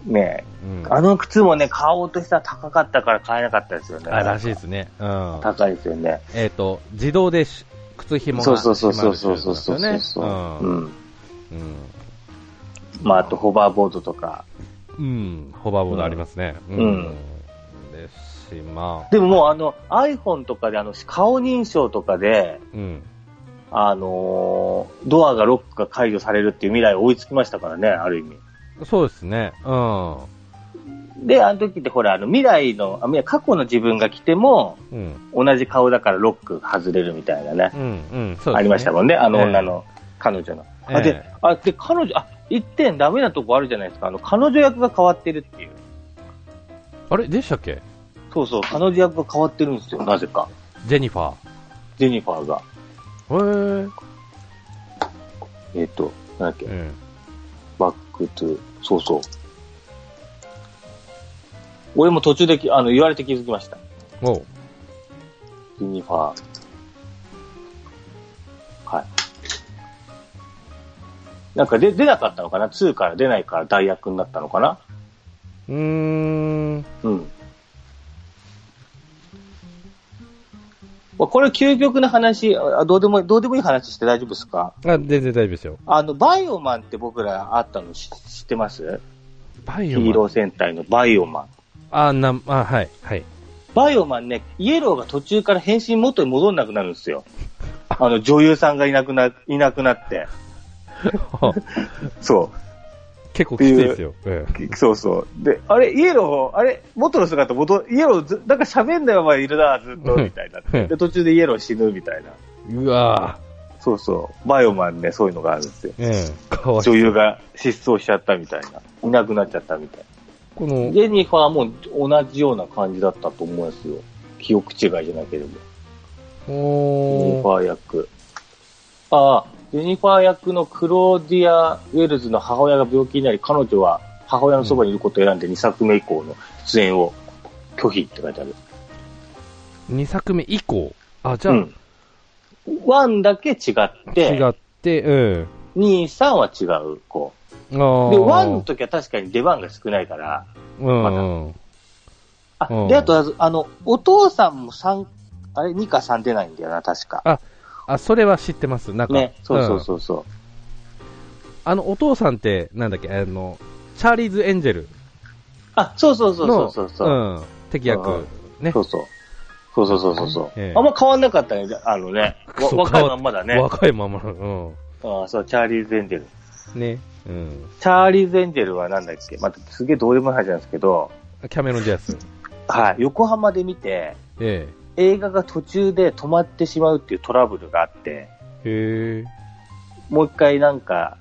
S2: ね
S1: えうん。
S2: あの靴もね、買おうとしたら高かったから買えなかったですよね。
S1: あ、らしいですね。うん。
S2: 高いですよね。
S1: えっ、と、自動でし靴紐が
S2: そうそうそうそう
S1: 締
S2: そうそうそうそうう
S1: ことですよね。
S2: うん。
S1: うん。
S2: まあ、あとホバーボードとか。
S1: うん。うん。ホバーボードありますね。うん。
S2: うん
S1: ですし、まあ。
S2: でももうあの iPhone とかであの顔認証とかで、
S1: うん。
S2: あのードアがロックが解除されるっていう未来追いつきましたからね、ある意味。
S1: そうですね。うん。
S2: で、あの時ってほら、あの未来の、あ過去の自分が来ても、
S1: うん。
S2: 同じ顔だからロック外れるみたいなね。
S1: うん。うん。ね。
S2: ありましたもんね、あの
S1: ええ
S2: 女の、彼女の。あ、で
S1: ええ、
S2: あ、で、彼女、あ、一点ダメなとこあるじゃないですか。あの、彼女役が変わってるっていう。
S1: あれ？でしたっけ？
S2: そうそう、彼女役が変わってるんですよ、なぜか。
S1: ジェニファ
S2: ジェニファーが。
S1: ー。へ
S2: えっ、と、なんだっけ、
S1: え。うん。
S2: バックトゥ、そうそう。俺も途中できあの言われて気づきました。
S1: おう。
S2: ジェニファー。なんかで出なかったのかな ?2 から出ないから代役になったのかな？
S1: うーん。
S2: うん。まあこれ究極の話、あどうでも、どうでもいい話して大丈夫ですか？
S1: あ、全然大丈夫ですよ。
S2: あの、バイオマンって僕らあったの知知ってます？
S1: バイオマン？
S2: ヒーロー戦隊のバイオマン。
S1: あ、な、あ、はい、はい。
S2: バイオマンね、イエローが途中から変身元に戻んなくなるんですよ。あの、女優さんがいなくな、いなくなって。そ
S1: 結構きついですよ。
S2: そうそう。で、あれ、イエロー、あれ、元の姿戻、イエローず、なんか喋んだよ、まいるな、ずっと、みたいな。
S1: うん
S2: で、途中でイエロー死ぬみたいな。
S1: えうわ
S2: そうそう。バイオマンね、そういうのがあるんですよ。
S1: ぁ。ええかわい
S2: 女
S1: い。
S2: 優が失踪しちゃったみたいな。いなくなっちゃったみたい
S1: この
S2: な。、ジェニファーも同じような感じだったと思いますよ。記憶違いじゃなければ。ジェニフ
S1: おー
S2: ァー役。ああ、ジェニファー役のクローディア・ウェルズの母親が病気になり、彼女は母親のそばにいることを選んで2作目以降の出演を拒否って書いてある。
S1: 2作目以降？あ、じゃあ、
S2: うん。1だけ違って、
S1: 違って、うん。
S2: 2、3は違う子。
S1: あ
S2: で、
S1: ー
S2: 1の時は確かに出番が少ないから、
S1: うん、
S2: まだ
S1: うん。
S2: あ、
S1: うん
S2: で、あと、あの、お父さんも3、あれ、2か3出ないんだよな、確か。
S1: あ、それは知ってます。なんか。
S2: ね、そうそう
S1: うん
S2: そうそう。
S1: あの、お父さんって、なんだっけ、あの、チャーリーズ・エンジェル
S2: あ、そうそうそう
S1: の、
S2: そうそう。
S1: うん、敵役、
S2: うん
S1: ね
S2: そ。うそう。そうそうそうそうそう、
S1: ええ
S2: あんま変わんなかったね、あのね。若いまんまだね。
S1: 若いままの、
S2: あそう、チャーリーズ・エンジェル。
S1: うん。ね。うん。
S2: チャーリーズ・エンジェルはなんだっけ？またすげえどうでもいい話なんですけど、
S1: キャメロン・ディアス。
S2: はい、横浜で見て、
S1: え
S2: 映画が途中で止まってしまうっていうトラブルがあって、
S1: え。へえ。
S2: もう一回なんか、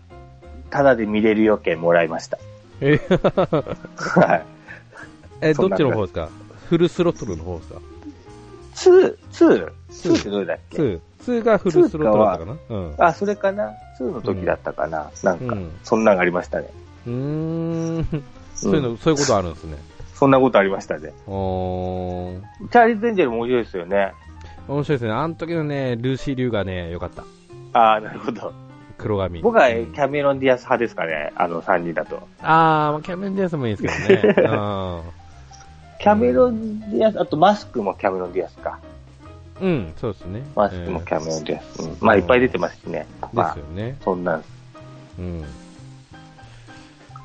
S2: ただで見れる予券もらいました。
S1: え
S2: はい。
S1: え、どっちの方ですか？フルスロットルの方ですか
S2: ？2、2、2ってどれだっけ
S1: ?2。2がフルスロットルだったかな？うん。
S2: あ、それかな ?2 の時だったかな、なんか、
S1: うん
S2: そんなんがありましたね。
S1: うーん。そういうの、そういうことあるんですね。
S2: そんなことありましたね。
S1: おー。
S2: チャーリーズ・エンジェルも面白いですよね。
S1: 面白いですね。あの時のね、ルーシー・リュウがね、良かった。
S2: ああ、なるほど。
S1: 黒髪。
S2: 僕はキ
S1: うん
S2: ャメロン・ディアス派ですかね、あの3人だと。
S1: ああキャメロン・ディアスもいいですけどね。
S2: キャメロン・ディアス、あとマスクもキャメロン・ディアスか。
S1: うん。うん、そうですね。
S2: マスクもキャメロン・ディアス。うんまあ、いっぱい出てますしね。
S1: ですよね。
S2: そんな、
S1: うん。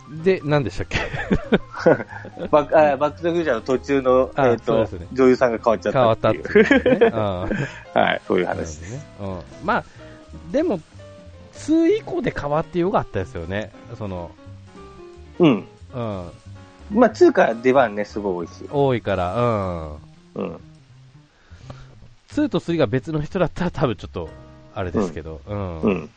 S1: で、何でしたっけ？
S2: バックあバック・トゥ・フューチャーの途中の、
S1: あ
S2: えっ、と、
S1: ね
S2: 女優さんが変わっちゃった
S1: 変わったっていうね。
S2: はい、そういう話です。
S1: ね。うん。まあ、でも、2以降で変わってよかったですよね。その、
S2: うん。
S1: うん。
S2: まあ、2から出番ね、すごい多いし。
S1: 多いから、うん。
S2: うん。
S1: 2と3が別の人だったら多分ちょっと、あれですけど、うん。
S2: うん。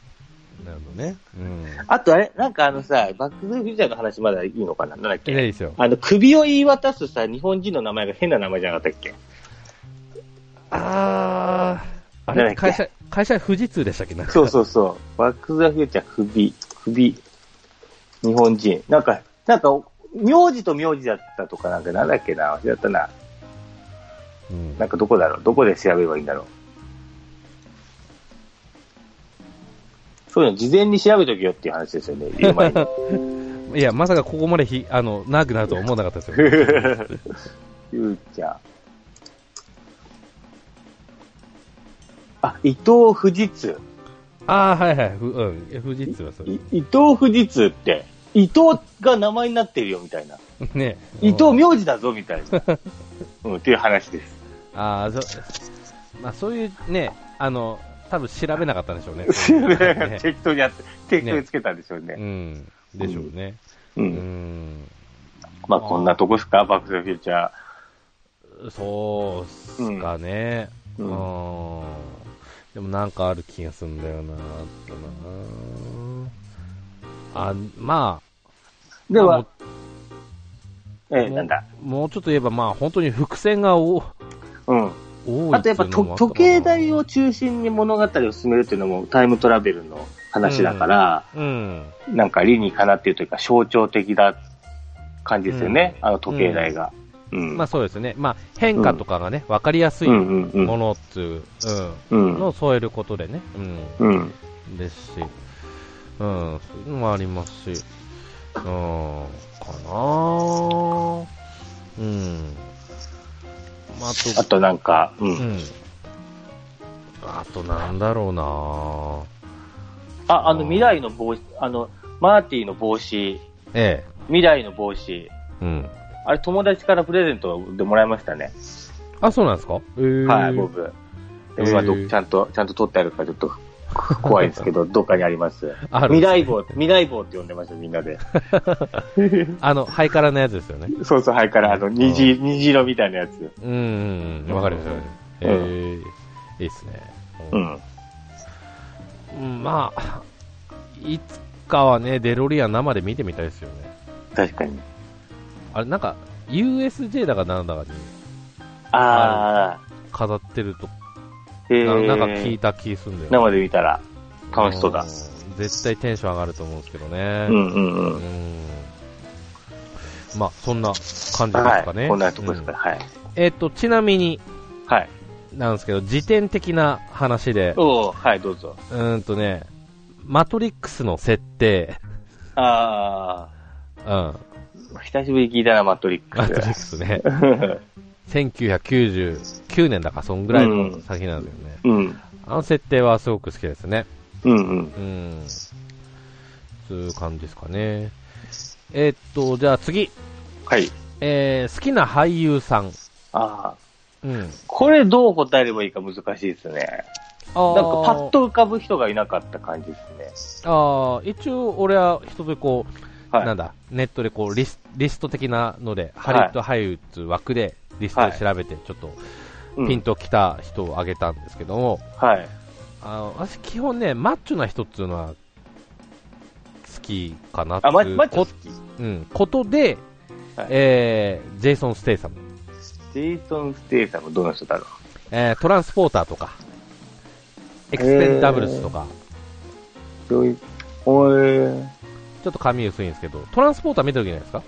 S1: なるほどね。うん。
S2: あとあれ、なんかあのさ、バック・トゥ・フューチャーの話まだいいのかな？なんだっ
S1: い
S2: け
S1: いですよ。
S2: あの、首を言い渡すさ、日本人の名前が変な名前じゃなかったっけ？
S1: あー、あれ会社、会社富士通でしたっけ？
S2: そうそうそう。バック・トゥ・フューチャー、首、首、日本人。なんか、なんか、名字と名字だったとかなんかなんだっけな？忘れちゃったな。
S1: うん
S2: なんかどこだろう？どこで調べればいいんだろう？そういうの事前に調べとけよっていう話ですよね、言う前に。
S1: いや、まさかここまでひ、あの、長くなるとは思わなかったですよ。
S2: フューチャー。あ、伊藤富士通。
S1: あー、はいはい。ふうん。富士通はそう
S2: い伊藤富士通って、伊藤が名前になってるよみたいな。
S1: ね。
S2: 伊藤
S1: うん
S2: 名字だぞみたいな。うん、っていう話です。
S1: ああ、そ、まあそういうね、あの、多分調べなかったんでしょうね。そういうのね
S2: 適当にやって、適当につけたんでしょう
S1: う
S2: ね。
S1: ん。でしょうね。
S2: う。
S1: うんん。
S2: まあ、こんなとこっすか、バック・トゥ・フューチャー。
S1: そうっすかね。
S2: う
S1: うんん。でもなんかある気がするんだよな、とな。あ、まあ。
S2: ではえー、なんだ？
S1: もうちょっと言えば、まあ本当に伏線が多
S2: うん。
S1: 多い
S2: あとやっぱ時計台を中心に物語を進めるっていうのもタイムトラベルの話だから、
S1: うん。
S2: なんか理にかなっているというか象徴的だ感じですよね、あの時計台が。うん。
S1: まあそうですね。まあ変化とかがね、わかりやすい
S2: うんうんうん
S1: ものっていう、
S2: う
S1: うん、
S2: ん。
S1: のを添えることでね。うん。
S2: うん。
S1: ですし。うん、そういうのもありますし、うん、かなぁ。うん。まあ、あと、
S2: あとなんか、う。
S1: うんん。あとなんだろうなぁ。
S2: あ、あの未来の帽子、あの、マーティの帽子、
S1: え
S2: 未来の帽子、
S1: え。うん。
S2: あれ友達からプレゼントでもらいましたね。
S1: あ、そうなんですか？えー、
S2: はい、僕。でも今ちゃんと、ちゃんと取ってあるからちょっと 怖いですけど、どっかにあります。
S1: ある
S2: 未来棒、未来棒って呼んでました、みんなで。
S1: あの、ハイカラのやつですよね。
S2: そうそう、はいから、あの、虹、虹色みたいなやつ。
S1: うんうんうん。わかります。え
S2: うん
S1: ー、いいっすね。
S2: うん。
S1: うんまあ、いつかはね、デロリアン生で見てみたいですよね。
S2: 確かに。
S1: あれ、なんか、USJ だかなんだかに
S2: あ
S1: 飾ってると、
S2: ー、えー、
S1: ななんか聞いた気すんだよ、ね。
S2: 生で見たら楽しそうだ
S1: ん。絶対テンション上がると思うんですけどね。
S2: うんうんうん。
S1: うんまあ、そんな感じですかね。
S2: はい。こんなとこですか、
S1: うん
S2: はい。
S1: えっ、と、ちなみに、
S2: はい。
S1: なんですけど、時点的な話で、
S2: おーはい、どうぞ。
S1: うーんとね、マトリックスの設定、
S2: あ
S1: うん、
S2: ー、久しぶりに聞いたな、マトリック
S1: マトリックスね、1999年だか、そんぐらいの作品なんですよね。
S2: うん。
S1: あの設定はすごく好きですね。
S2: うんうん。
S1: うん。そういう感じですかね。えーっと、じゃあ次。
S2: はい。
S1: えー、好きな俳優さん。
S2: あー、
S1: うん。
S2: これどう答えればいいか難しいですね。
S1: あー
S2: なんかパッと浮かぶ人がいなかった感じですね。
S1: ああ、一応俺は一通りこう、
S2: はい。
S1: なんだ、ネットでこうリス、リスト的なので、ハ
S2: はい
S1: リウッド俳優っていう枠でリストで調べて、ちょっと
S2: うん。
S1: ピンときた人を挙げたんですけども、
S2: はい。
S1: あの、私基本ね、マッチョな人っていうのは好きかなっていう
S2: マッチョ
S1: こ。うん、ことで、
S2: はい。
S1: えー、ジェイソン・ステイサム、
S2: ジェイソン・ステイさんもどの人だろ
S1: えー、トランスポーターとか、エクスペンダブルスとか、
S2: う。どういう、おー、
S1: ちょっと髪薄いんですけど、トランスポーター見た時ないですか？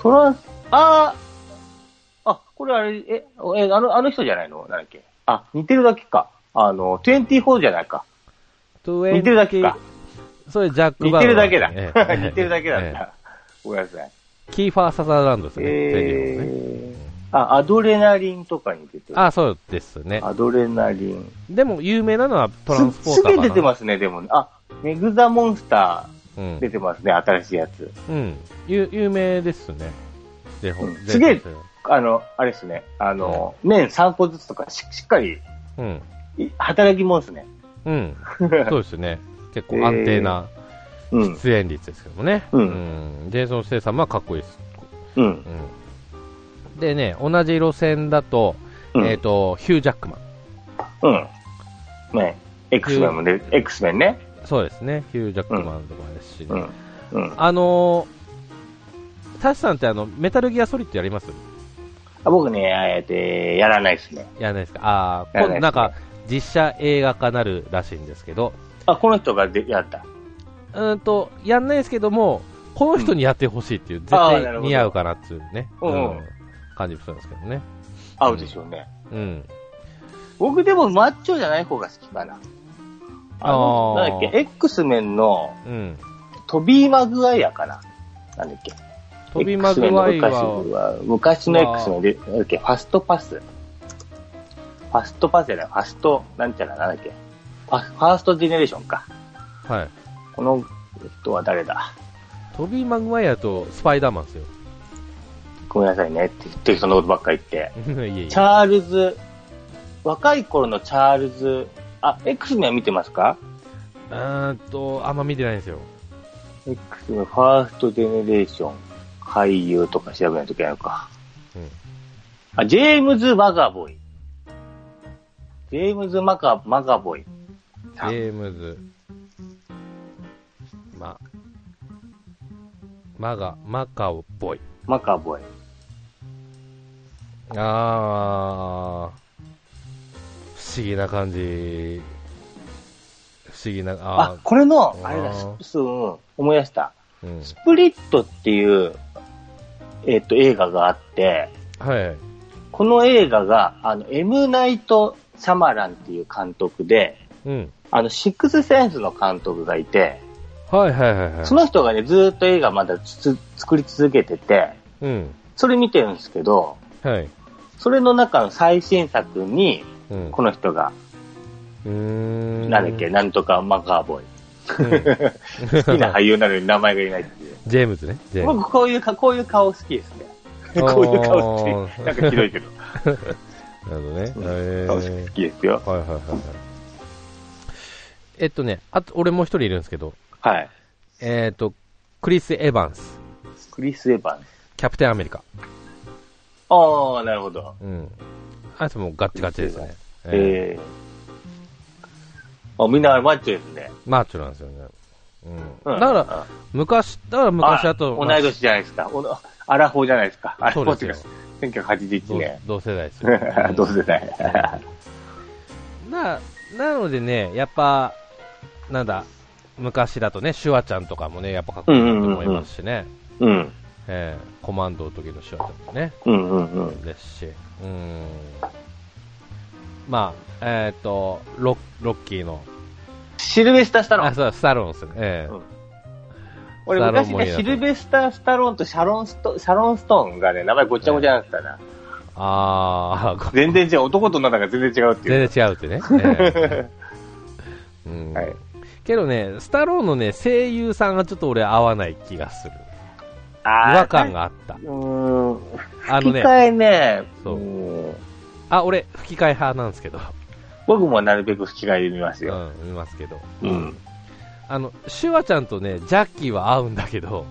S2: トランス、あー、あ、これあれ、え、え、あの、あの人じゃないの？なんだっけ？あ、似てるだけか。あの、24じゃないか。似てるだけか。
S1: それジャック・
S2: 似
S1: バウアー
S2: てるだけだ。
S1: ええ
S2: 似てるだけだっ
S1: え
S2: た。ごめんなさい。
S1: えキーファー・サザーランドですね。
S2: えー、あ、アドレナリンとかに出てる。
S1: あ、そうですね。
S2: アドレナリン。
S1: でも、有名なのはトランスポー
S2: すげえ
S1: ターかな。
S2: 出てますね、でもね。あ、メグザモンスタ
S1: うん
S2: ー出てますね、新しいやつ。
S1: うん。有有名ですね。で、ほ
S2: うん
S1: です
S2: げえあの、あれですね。あの、年3個ずつとかししっかり、
S1: うん。
S2: い働きもんですね。
S1: うん。そうですね。結構安定な
S2: うん。
S1: 出演率ですけどもね。
S2: うん
S1: んジェイソン・ステイさんはかっこいいです。
S2: うん。
S1: うん。でね、同じ路線だと、
S2: うん。
S1: えっ、と、ヒュー・ジャックマン。
S2: うん。ね、X メンもね、X メンね。
S1: そうですね。ヒュー・ジャックマンとかですしね。
S2: うん。うん。
S1: あのー、タシさんってあの、メタルギアソリッドやります？
S2: あ僕ね、えーと、やらないですね。
S1: やらないですか？ああ、
S2: ね
S1: なんか、実写映画化なるらしいんですけど、
S2: あ、この人がでやった？
S1: うーんと、やんないですけども、この人にやってほしいっていう、絶対
S2: あーなるほど
S1: 似合うかなっていうね、
S2: うんうん
S1: 感じするんですけどね。
S2: 合うでしょうね。
S1: うん。
S2: 僕でもマッチョじゃない方が好きかな。あの、
S1: あー
S2: なんだっけ、X メンの
S1: うん。
S2: トビー・マグワイアかな。なんだっけ？
S1: トビー・マグワイは、
S2: 昔の X メンで、なんだっけ、ファストパス。ファストパスじゃない、ファスト、なんちゃらなんだっけ。ファファーストジェネレーションか。
S1: はい。
S2: この人は誰だ
S1: トビー・マグワイアとスパイダーマンですよ。
S2: ごめんなさいねって適当なことばっかり言って。
S1: いえいえ
S2: チ。ャールズ、若い頃のチャールズ、あ、X メン見てますか？
S1: うーんと、あんま見てないんですよ。
S2: X メンファーストジェネレーション、俳優とか調べないといけないのか。
S1: うん
S2: あ、ジェームズ・マガボイ。ジェームズ・マガ、マガボイ。
S1: ジェームズ、ま、マガ、マカオボイ。
S2: マカボイ。
S1: あー、不思議な感じ。不思議な、
S2: あ
S1: あ、
S2: これの、
S1: ー
S2: あれだ、
S1: あー
S2: スうん、思い出した。
S1: ー、うん。
S2: スプリットっていう、えっ、と、映画があって、
S1: はい。
S2: この映画が、あの、エム・ナイト・シャマランっていう監督で、
S1: うん。
S2: あの、シックスセンスの監督がいて、
S1: はいはいはいはい。
S2: その人がね、ずーっと映画まだつ作り続けてて、
S1: うん。
S2: それ見てるんですけど、
S1: はい。
S2: それの中の最新作に、
S1: うん。
S2: この人が、
S1: うーん。
S2: なんだっけ、なんとかマカーボーイ。
S1: うん
S2: 好きな俳優なのに名前がいない。
S1: ジェームズね。ジェームズ。
S2: 僕、こういうか、こういう顔好きですね。こういう顔好き。なんかひどいけど。
S1: なるほどね。へ
S2: 顔
S1: ー
S2: 好きですよ。
S1: はいはいはいはい。えっとね、あと、俺もう一人いるんですけど、
S2: はい。
S1: えっと、クリス・エヴァンス、
S2: クリス・エヴァンス。
S1: キャプテンアメリカ。
S2: ああ、なるほど。
S1: うん。あいつもガッチガチですね。え
S2: ええあ、みんなマッチョですね。
S1: マッチョなんですよね。う。
S2: うんん
S1: だから、昔、だから昔だと、
S2: あ同い年じゃないですか。アラフォーじゃないですか。アラフォーっていう
S1: そ
S2: か、1981
S1: 同
S2: 年。
S1: 同世代ですよ。
S2: 同世代。
S1: な、なのでね、やっぱ、なんだ、昔だとね、シュワちゃんとかもね、やっぱかっこいいなと思いますしね。
S2: うん。
S1: ええコマンドの時のシュワちゃんもね、
S2: うんうんうん。
S1: ですし。うん。まあ、えっ、とロッ、ロッキーの、
S2: シルベスター・スタロー
S1: あ、
S2: ン。
S1: そう、スタローンですね。ええ
S2: うん俺昔ね、シルベスター・スタローンとシャロンスト、シャロンストーンがね、名前ごっちゃごちゃになってたな。
S1: ああ、
S2: 全然違う、男と女が全然違うっていう。
S1: 全然違うってね。ええうん
S2: はい。
S1: けどね、スタローンのね、声優さんがちょっと俺合わない気がする。
S2: あー
S1: 違和感があった。
S2: うーん。
S1: あのね、
S2: 吹き替えね、
S1: そう
S2: うん
S1: あ、俺、吹き替え派なんですけど。
S2: 僕もなるべく吹き替えで見ますよ。
S1: うん、見ますけど。
S2: うん。
S1: あの、シュワちゃんとね、ジャッキーは合うんだけど、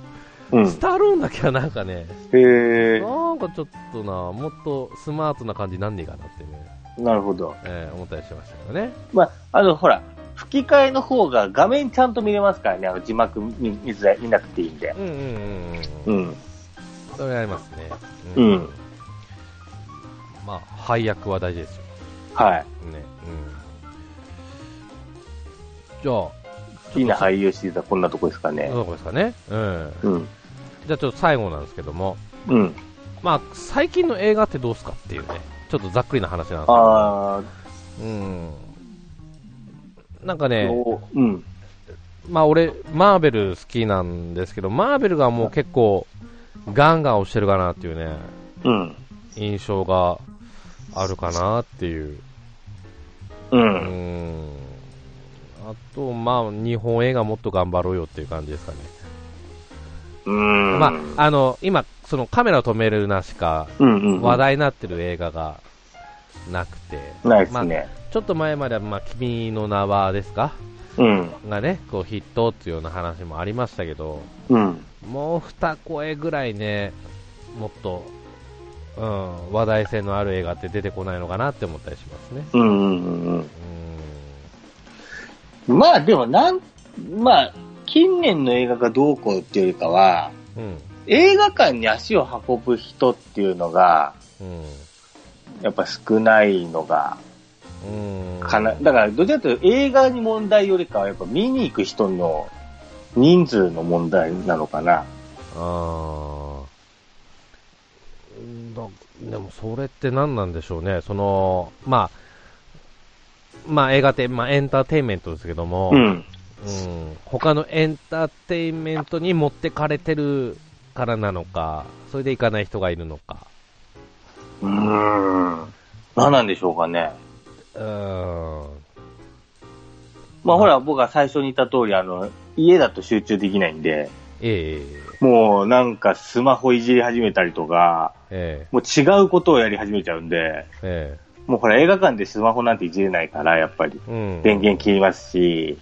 S2: うん。
S1: スタローンだけはなんかね、
S2: へえ
S1: なんかちょっとな、もっとスマートな感じなんねえかなってね、
S2: なるほど。
S1: えー思ったりしましたけどね。
S2: まあ、あの、ほら、吹き替えの方が画面ちゃんと見れますからね、あの字幕見見見なくていいんで。
S1: うんうんうんうん。
S2: うん。
S1: それありますね。
S2: うん。
S1: まあ、配役は大事ですよ。
S2: はい。
S1: ね。うん。じゃあ、
S2: 好きな俳優シリーズはこんなとこですかね。
S1: どこですかね。うん。
S2: うん。
S1: じゃあちょっと最後なんですけども、
S2: うん。
S1: まあ、最近の映画ってどうすかっていうね、ちょっとざっくりな話なんですけど、
S2: あ
S1: うん。なんか
S2: ー、
S1: ね、
S2: そううん。
S1: まあ俺、マーベル好きなんですけど、マーベルがもう結構、ガンガン押してるかなっていうね、
S2: うん。
S1: 印象があるかなっていう。
S2: う。
S1: うんん。あと、まあ、日本映画もっと頑張ろうよっていう感じですかね。
S2: うん。
S1: まあ、あの、今、そのカメラを止めるなしか。話題になってる映画がなくて、
S2: ないですね。
S1: ちょっと前までは、まあ、君の名はですか？
S2: うん。
S1: がね、こうヒットっていうような話もありましたけど、
S2: うん。
S1: もう二声ぐらいね、もっと、うん、話題性のある映画って出てこないのかなって思ったりしますね。
S2: うんうんうん
S1: うん。
S2: うん。まあでもなん、まあ、近年の映画がどうこうっていうよりかは、
S1: うん。
S2: 映画館に足を運ぶ人っていうのが、
S1: うん。
S2: やっぱ少ないのが、
S1: うん。
S2: かな、だからどちらかというと映画に問題よりかはやっぱ見に行く人の人数の問題なのかな。
S1: ああ。だでもそれって何なんでしょうね。その、まあ、まあ映画って、まあエンターテインメントですけども、
S2: うん。
S1: うん、他のエンターテインメントに持ってかれてるからなのか、それで行かない人がいるのか。
S2: うーん。何なんでしょうかね。
S1: うーん。
S2: まあほら、僕が最初に言った通り、あの、家だと集中できないんで、
S1: ええ
S2: もうなんかスマホいじり始めたりとか、
S1: え
S2: もう違うことをやり始めちゃうんで、
S1: ええ
S2: もうほら映画館でスマホなんていじれないから、やっぱり。
S1: えうん。
S2: 電源切りますし、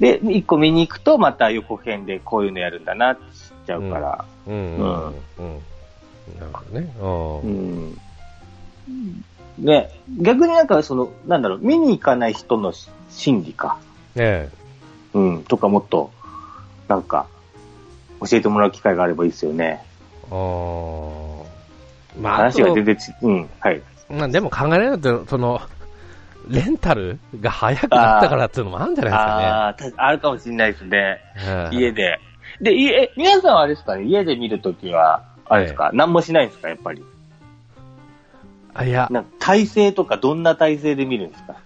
S2: で、一個見に行くとまた横編でこういうのやるんだなって知っちゃうから。
S1: うん。うん。うん。なるほどね。
S2: う
S1: うん。
S2: ん。ね、逆になんかその、なんだろう、見に行かない人の心理か。
S1: え
S2: うん、とかもっと、なんか、教えてもらう機会があればいいですよね。
S1: えああ。まあ、
S2: 話が全
S1: 然。
S2: 然ち、うん、はい。
S1: まあ、でも考えられると、その、レンタルが早くなったからっていうのもあるんじゃない
S2: ああ、たあるかもしれないですね。
S1: ですかね。
S2: 家で。で、いえ、皆さんはあれですかね、家で見るときは、あれですか、何もしないんですか、やっぱり。
S1: あ、いや、
S2: な体勢とかどんな体勢で見るんですか？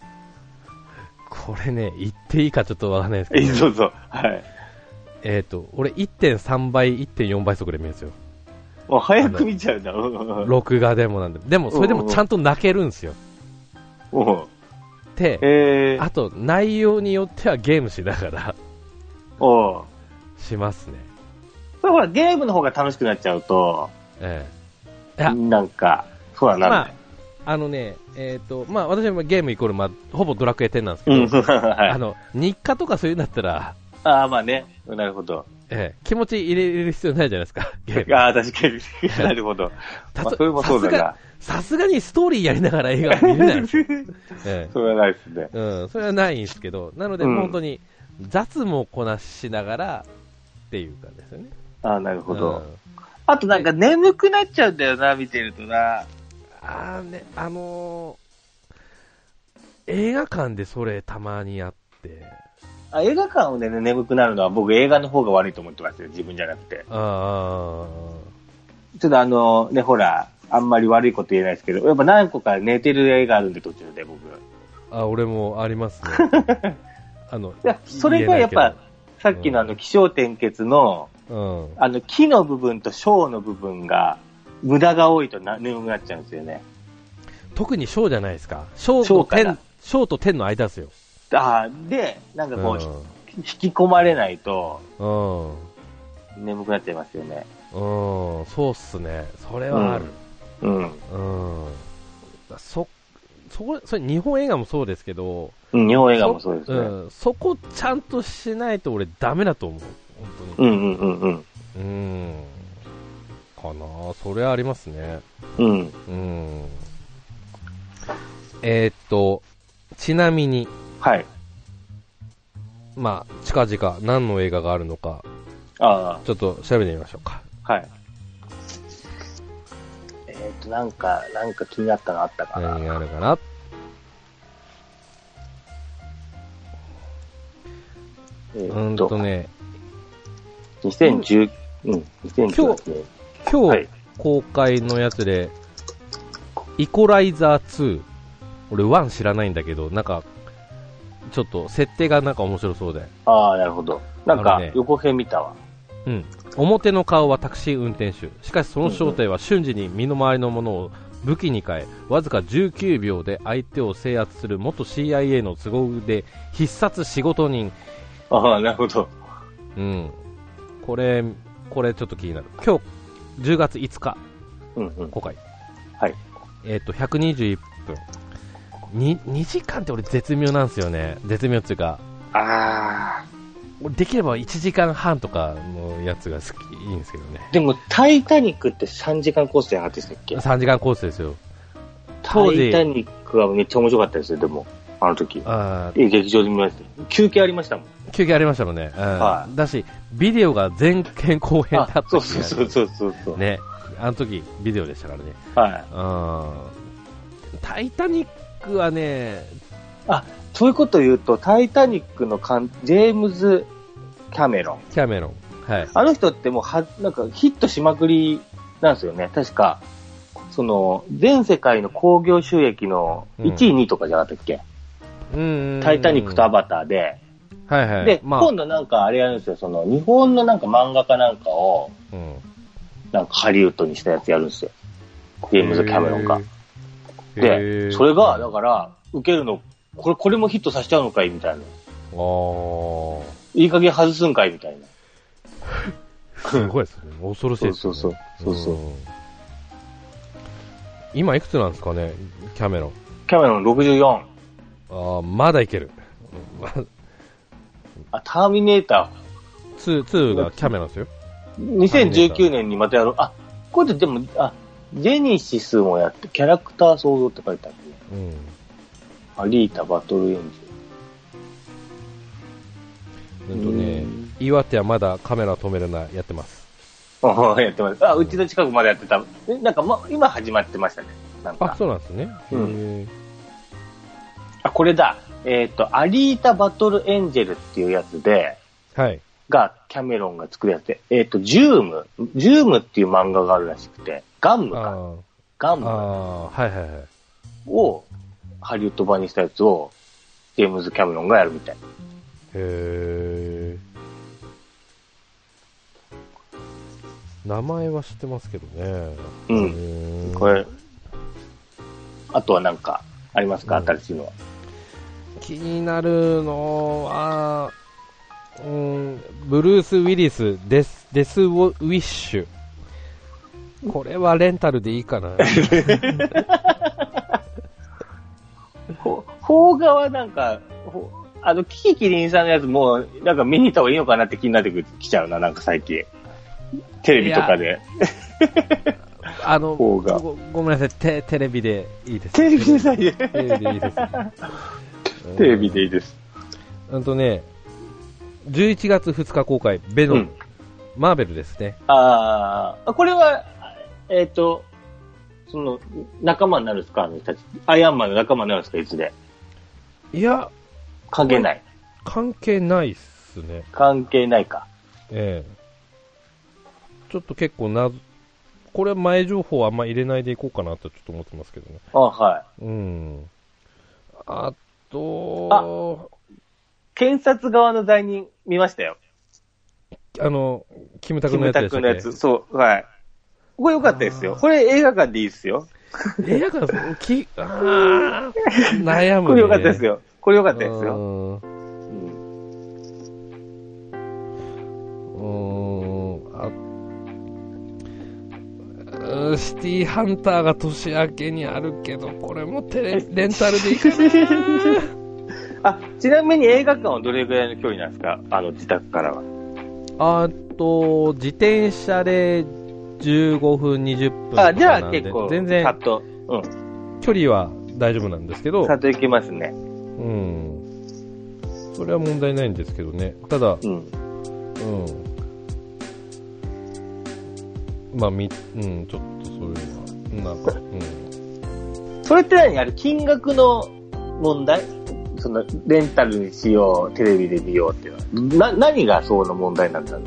S1: これね、言っていいかちょっとわかんないですけ
S2: え、
S1: ど、
S2: そうそう。はい。
S1: えっ、と、俺1.3倍、1.4倍速で見るんですよ。
S2: 早く見ちゃうん
S1: 録画でもなんで。でも、それでもちゃんと泣けるんですよ。
S2: うん
S1: で、
S2: えー、
S1: あと、内容によってはゲームしながらしますね。
S2: それほら、ゲームの方が楽しくなっちゃうと、
S1: ええ。いや、
S2: なんか、そうはならない。
S1: あのね、えっ、と、まあ、私はゲームイコール、まあ、ほぼドラクエ10なんですけ
S2: うん、
S1: ど、
S2: はい。
S1: あの、日課とかそういうんだったら、
S2: ああ、まあね。なるほど。
S1: ええ、気持ち入れる必要ないじゃないですか、ゲーム。
S2: ああ、確かに。なるほど。
S1: たと
S2: まあ、それもそうだな。
S1: さすがにストーリーやりながら映画は見れないですよ。え
S2: それはないですね。
S1: え、うん、それはないんですけど、なので、
S2: うん
S1: 本当に雑もこなしながらっていう感じですよね。
S2: ああ、なるほど。
S1: うん
S2: あとなんか眠くなっちゃうんだよな、見てるとな。
S1: あーね、あのー映画館でそれたまにやって、
S2: あ映画館でね、眠くなるのは僕映画の方が悪いと思ってますよ、自分じゃなくて。
S1: あ
S2: ちょっとあの、ね、ほら、あんまり悪いこと言えないですけど、やっぱ何個か寝てる映画あるんで、途中で僕。
S1: ーあ、俺もありますね。あの、
S2: いや、それがやっぱ、さっきのあの、気象点結の、
S1: うん。
S2: あの、木の部分と小の部分が、無駄が多いとな眠くなっちゃうんですよね。
S1: 特に小じゃないですか。小と点、小と点の間ですよ。
S2: ああ、で、なんかこう、引き込まれないと、
S1: ん。うん。
S2: 眠くなっちゃいますよね。
S1: うん、そうっすね。それはある。
S2: うん。
S1: うん。そ、そこ、それ日本映画もそうですけど、
S2: うん、日本映画もそうですね。
S1: うん、そこちゃんとしないと俺ダメだと思う。本当に。
S2: うんうんうんうん。
S1: うん。かなそれはありますね。
S2: うん。
S1: うん。えーっと、ちなみに、
S2: はい。
S1: まあ、近々何の映画があるのか、
S2: あ
S1: ちょっと調べてみましょうか。
S2: あ、はい。えっ、と、なんか、なんか気になったのあったかな？
S1: 何があるかな？
S2: え
S1: うーん
S2: ーっと、
S1: とね、
S2: 2010、うん、2018年。
S1: 今日
S2: はい。
S1: 公開のやつで、イコライザー2。俺1知らないんだけど、なんか、ちょっと設定がなんか面白そうで。
S2: ああ、なるほど。なんか
S1: ね、
S2: 横編見たわ。
S1: うん。表の顔はタクシー運転手。しかしその正体は瞬時に身の回りのものを武器に変え、わずか19秒で相手を制圧する元 CIA の都合で必殺仕事人。
S2: ああ、なるほど。
S1: うん。これ、これちょっと気になる。今日、10月5日
S2: うんうん。
S1: 公開。
S2: はい。
S1: えっ、と、121分。に2時間って俺絶妙なんですよね。絶妙っていうか、
S2: ああ。
S1: 俺できれば1時間半とかのやつが好き、いいんですけどね。
S2: でも、タイタニックって3時間コースじゃなかったでしたっけ
S1: ？3時間コースですよ。
S2: タイタニックはめっちゃ面白かったですよ、でも。あの時。
S1: あー
S2: え劇場で見ました。休憩ありましたもん。
S1: 休憩ありましたもんね。うん
S2: はい
S1: だし、ビデオが前編後編だった
S2: そうそうそうそうそうそう。
S1: ね。あの時、ビデオでしたからね。
S2: はい。
S1: うん。タイタニックはね、
S2: そういうこと言うと、タイタニックの監ジェームズ・キャメロン。
S1: キャメロン。はい。
S2: あの人ってもうは、なんかヒットしまくりなんですよね。確か、その、全世界の興行収益の1位、2位とかじゃなかったっけ、
S1: うん
S2: タイタニックとアバターで。
S1: はいはい。
S2: で、
S1: まあ、
S2: 今度なんかあれやるんですよ。その、日本のなんか漫画家なんかを、
S1: うん。
S2: なんかハリウッドにしたやつやるんですよ。ジェームズ・キャメロンが。
S1: へ
S2: で、
S1: ー
S2: それが、だから、受けるの、これ、これもヒットさせちゃうのかいみたいな。
S1: あー
S2: いい加減外すんかいみたいな。
S1: すごいですね。恐ろしいですね。
S2: そうそうそうそうそうん
S1: 今いくつなんですかね、キャメロン。
S2: キャメロン64。
S1: ああ、まだいける。
S2: あ、ターミネータ
S1: 2、2がキャメロンですよ。
S2: ー。2019年にまたやろう。あ、これででも、あ、ジェニシスもやって、キャラクター創造って書いてあるね。
S1: うん。
S2: アリータバトルエンジン。
S1: うんとね
S2: うん、
S1: 岩手はまだカメラ止めるな、やってます。
S2: あやってます。あ、うちの近くまでやってた。えなんか、ま、今始まってましたね。なん
S1: あ、
S2: か。
S1: そうなんですね。
S2: うんあ、これだ。えっ、と、アリータバトルエンジェルっていうやつで、
S1: はい。
S2: が、キャメロンが作るやつで、えっ、と、ジューム、ジュームっていう漫画があるらしくて、ガンムか、ガンム
S1: はいはいはい。
S2: をハリウッド版にしたやつをジェームズ・キャメロンがやるみたい。
S1: へー。名前は知ってますけどね。
S2: うんこれ、あとはなんか、ありますか？
S1: うん
S2: 新しいのは。
S1: 気になるのは、うん、ブルース・ウィリス、デス、デス・ウィッシュ。これはレンタルでいいかな。
S2: ほ邦画はなんか、ほあの、キキキリンさんのやつもう、なんか見に行った方がいいのかなって気になってきちゃうな、なんか最近。テレビとかで。
S1: あの、ごごめんなさい、テテレビでいいです。
S2: テレビでさえ、
S1: テレビでいいです。
S2: テレビでいいです。
S1: うんとね、11月2日公開、ベノム、
S2: うん
S1: マーベルですね。
S2: ああ、これは、えっ、と、その、仲間になるんですか？あの人たち。アイアンマンの仲間になるんですか？いつで？
S1: いや、
S2: 関係ない。
S1: 関係ないっすね。
S2: 関係ないか。
S1: ええ。ちょっと結構な、これは前情報はあんま入れないでいこうかなとちょっと思ってますけどね。
S2: あは
S1: うん。あと、
S2: 検察側の罪人見ましたよ。
S1: あの、キムタク
S2: キム
S1: のやつでしたっけ？
S2: タクのやつ。そう、はい。これ良かったですよ。これ映画館でいいですよ。
S1: 映画館、き、あー悩むね。
S2: これ良かったですよ。これ良かったですよ。
S1: シティハンターが年明けにあるけど、これもテレレンタルでいいかな
S2: あ、ちなみに映画館はどれぐらいの距離なんですか？あの自宅からは。
S1: あと、自転車で15分、20分
S2: あ、じゃあ結構、
S1: 全然
S2: うん。
S1: 距離は大丈夫なんですけど
S2: さ、っと行きますね。
S1: うん。それは問題ないんですけどね。ただ、
S2: うん。
S1: うん。まあ、み、うん、ちょっとそういうのは、なんか、うん。
S2: それって何？あれ、金額の問題？その、レンタルにしよう、テレビで見ようっていうのは。な、何がその問題なんだ？ろう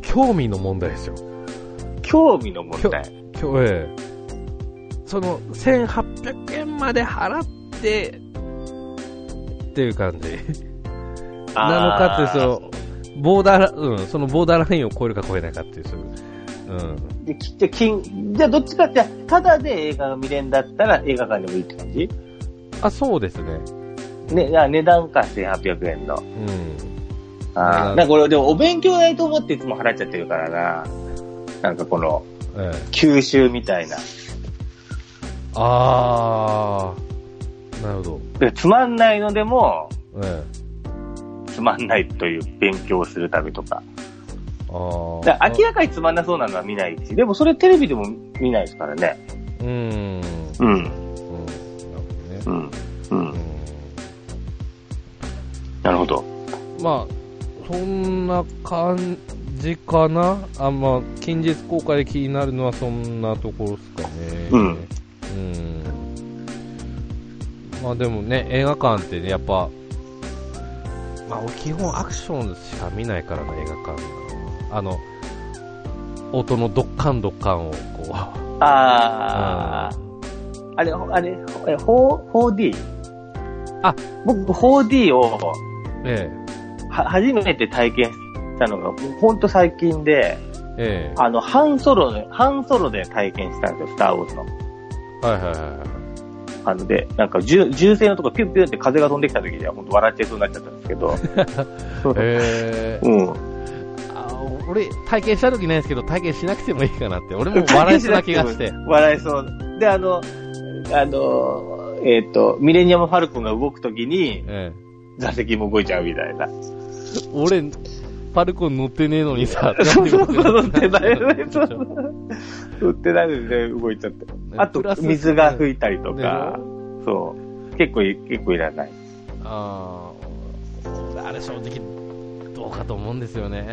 S1: 興味の問題ですよ。
S2: 興味の問題。
S1: 今日、ええ。その、1800円まで払って、っていう感じ。なのかってその、ボーダーラ、うん、そのボーダーラインを超えるか超えないかっていう、そうん。
S2: できじゃあ金、じゃあどっちかって、ただで映画が見れんだったら映画館でもいいって感じ？
S1: あ、そうですね。
S2: ね、あ値段か1800円の。
S1: うん。
S2: ああ、
S1: うん
S2: なんかこれでもお勉強代と思っていつも払っちゃってるからな。なんかこの、
S1: ええ。
S2: 吸収みたいな。
S1: あー。なるほど。
S2: でつまんないのでも、
S1: ええ。
S2: つまんないという勉強をするためとか。
S1: あー。
S2: だから明らかにつまんなそうなのは見ないし、でもそれテレビでも見ないですからね。
S1: うん。
S2: うん。
S1: うん。なるほどね。
S2: うん。うん。なるほど。
S1: まあ、そんな感じかな。あ、まあ、近日公開で気になるのはそんなところですかね。
S2: うん。
S1: うん。まあでもね、映画館ってね、やっぱ、まあ、基本アクションしか見ないからな、映画館あの、音のドッカンドッカンをこう、
S2: ああ、あれ、あれ、え、4- 4D?
S1: あ、
S2: 僕 4D を
S1: え
S2: は初めて体験したのが、ほんと最近で、
S1: え、え
S2: あの、ハンソロで、ハンソロで体験したんですよ、スターウォーズの。
S1: え、はいはいはいはい。
S2: あので、なんか銃、銃声のとこピュッピュッって風が飛んできた時には、ほんと笑っちゃいそうになっちゃったんですけど。
S1: ええ
S2: うん。
S1: あ俺、体験した時ないですけど、体験しなくてもいいかなって。俺も笑いそうな気がして。
S2: 笑いそう。で、あの、あの、えっ、と、ミレニアム・ファルコンが動くときに、
S1: ええ、
S2: 座席も動いちゃうみたいな。
S1: 俺、パルコン乗ってねえのにさ、
S2: そうそうそう、乗ってないよね。乗ってないのにね、動いちゃって。あと水が吹いたりと
S1: で
S2: か、そう。結構い、結構いらない。
S1: ああ、俺あれ正直、どうかと思うんですよね、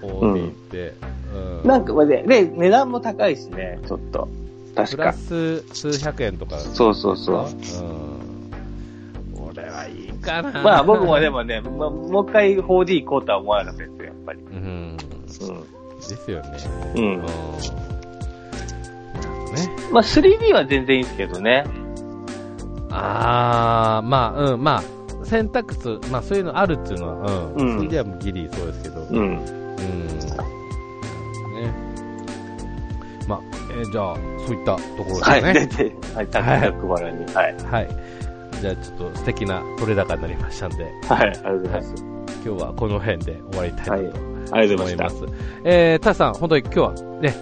S1: 4D って。うん
S2: なんか、まあで、で、値段も高いしね、ちょっと。確か。
S1: プラス数百円とか。
S2: そうそうそう。
S1: うん。俺はいいかな。
S2: まあ僕もでもね、まあ、もう一回 4D 行こうとは思わなかったですよ、やっぱり。
S1: うん。
S2: う。ん。
S1: ですよね。
S2: うん。
S1: ね。
S2: まあ 3D は全然いいですけどね。
S1: あー、まあ、うん、まあ、選択肢、まあそういうのあるっていうのは、うん。
S2: うん。
S1: それではギリそうですけど。
S2: うん。
S1: うん。ね。まあ、えーじゃあ、そういったところです
S2: はい。
S1: ね。
S2: はい、タクタクバラに。はい。
S1: はい。じゃあ、ちょっと素敵な取れ高になりましたんで、
S2: はい。ありがとうございます。
S1: 今日はこの辺で終わりたいなと
S2: ありがとうございまし
S1: 思います。えー、タシさん、本当に今日はね、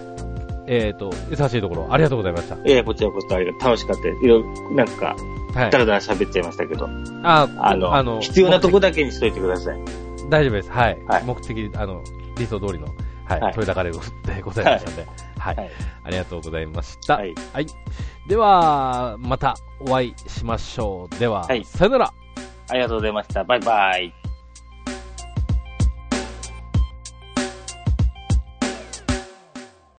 S1: えっ、と、忙しいところありがとうございました。
S2: た。いや、こちらこそありがとう。楽しかったです。いろいろ、なんか、
S1: はい
S2: だ。らだら喋っちゃいましたけど、
S1: あ、
S2: あの、必要なとこだけにしといてください。
S1: 大丈夫です。はい。
S2: はい
S1: 目的、あの、理想通りの、はい、
S2: はい
S1: 取れ高でごでございましたので、はい、
S2: はい
S1: ありがとうございました。
S2: はい。
S1: では、またお会いしましょう。では、
S2: はい
S1: さよなら。
S2: ありがとうございました。バイバイ。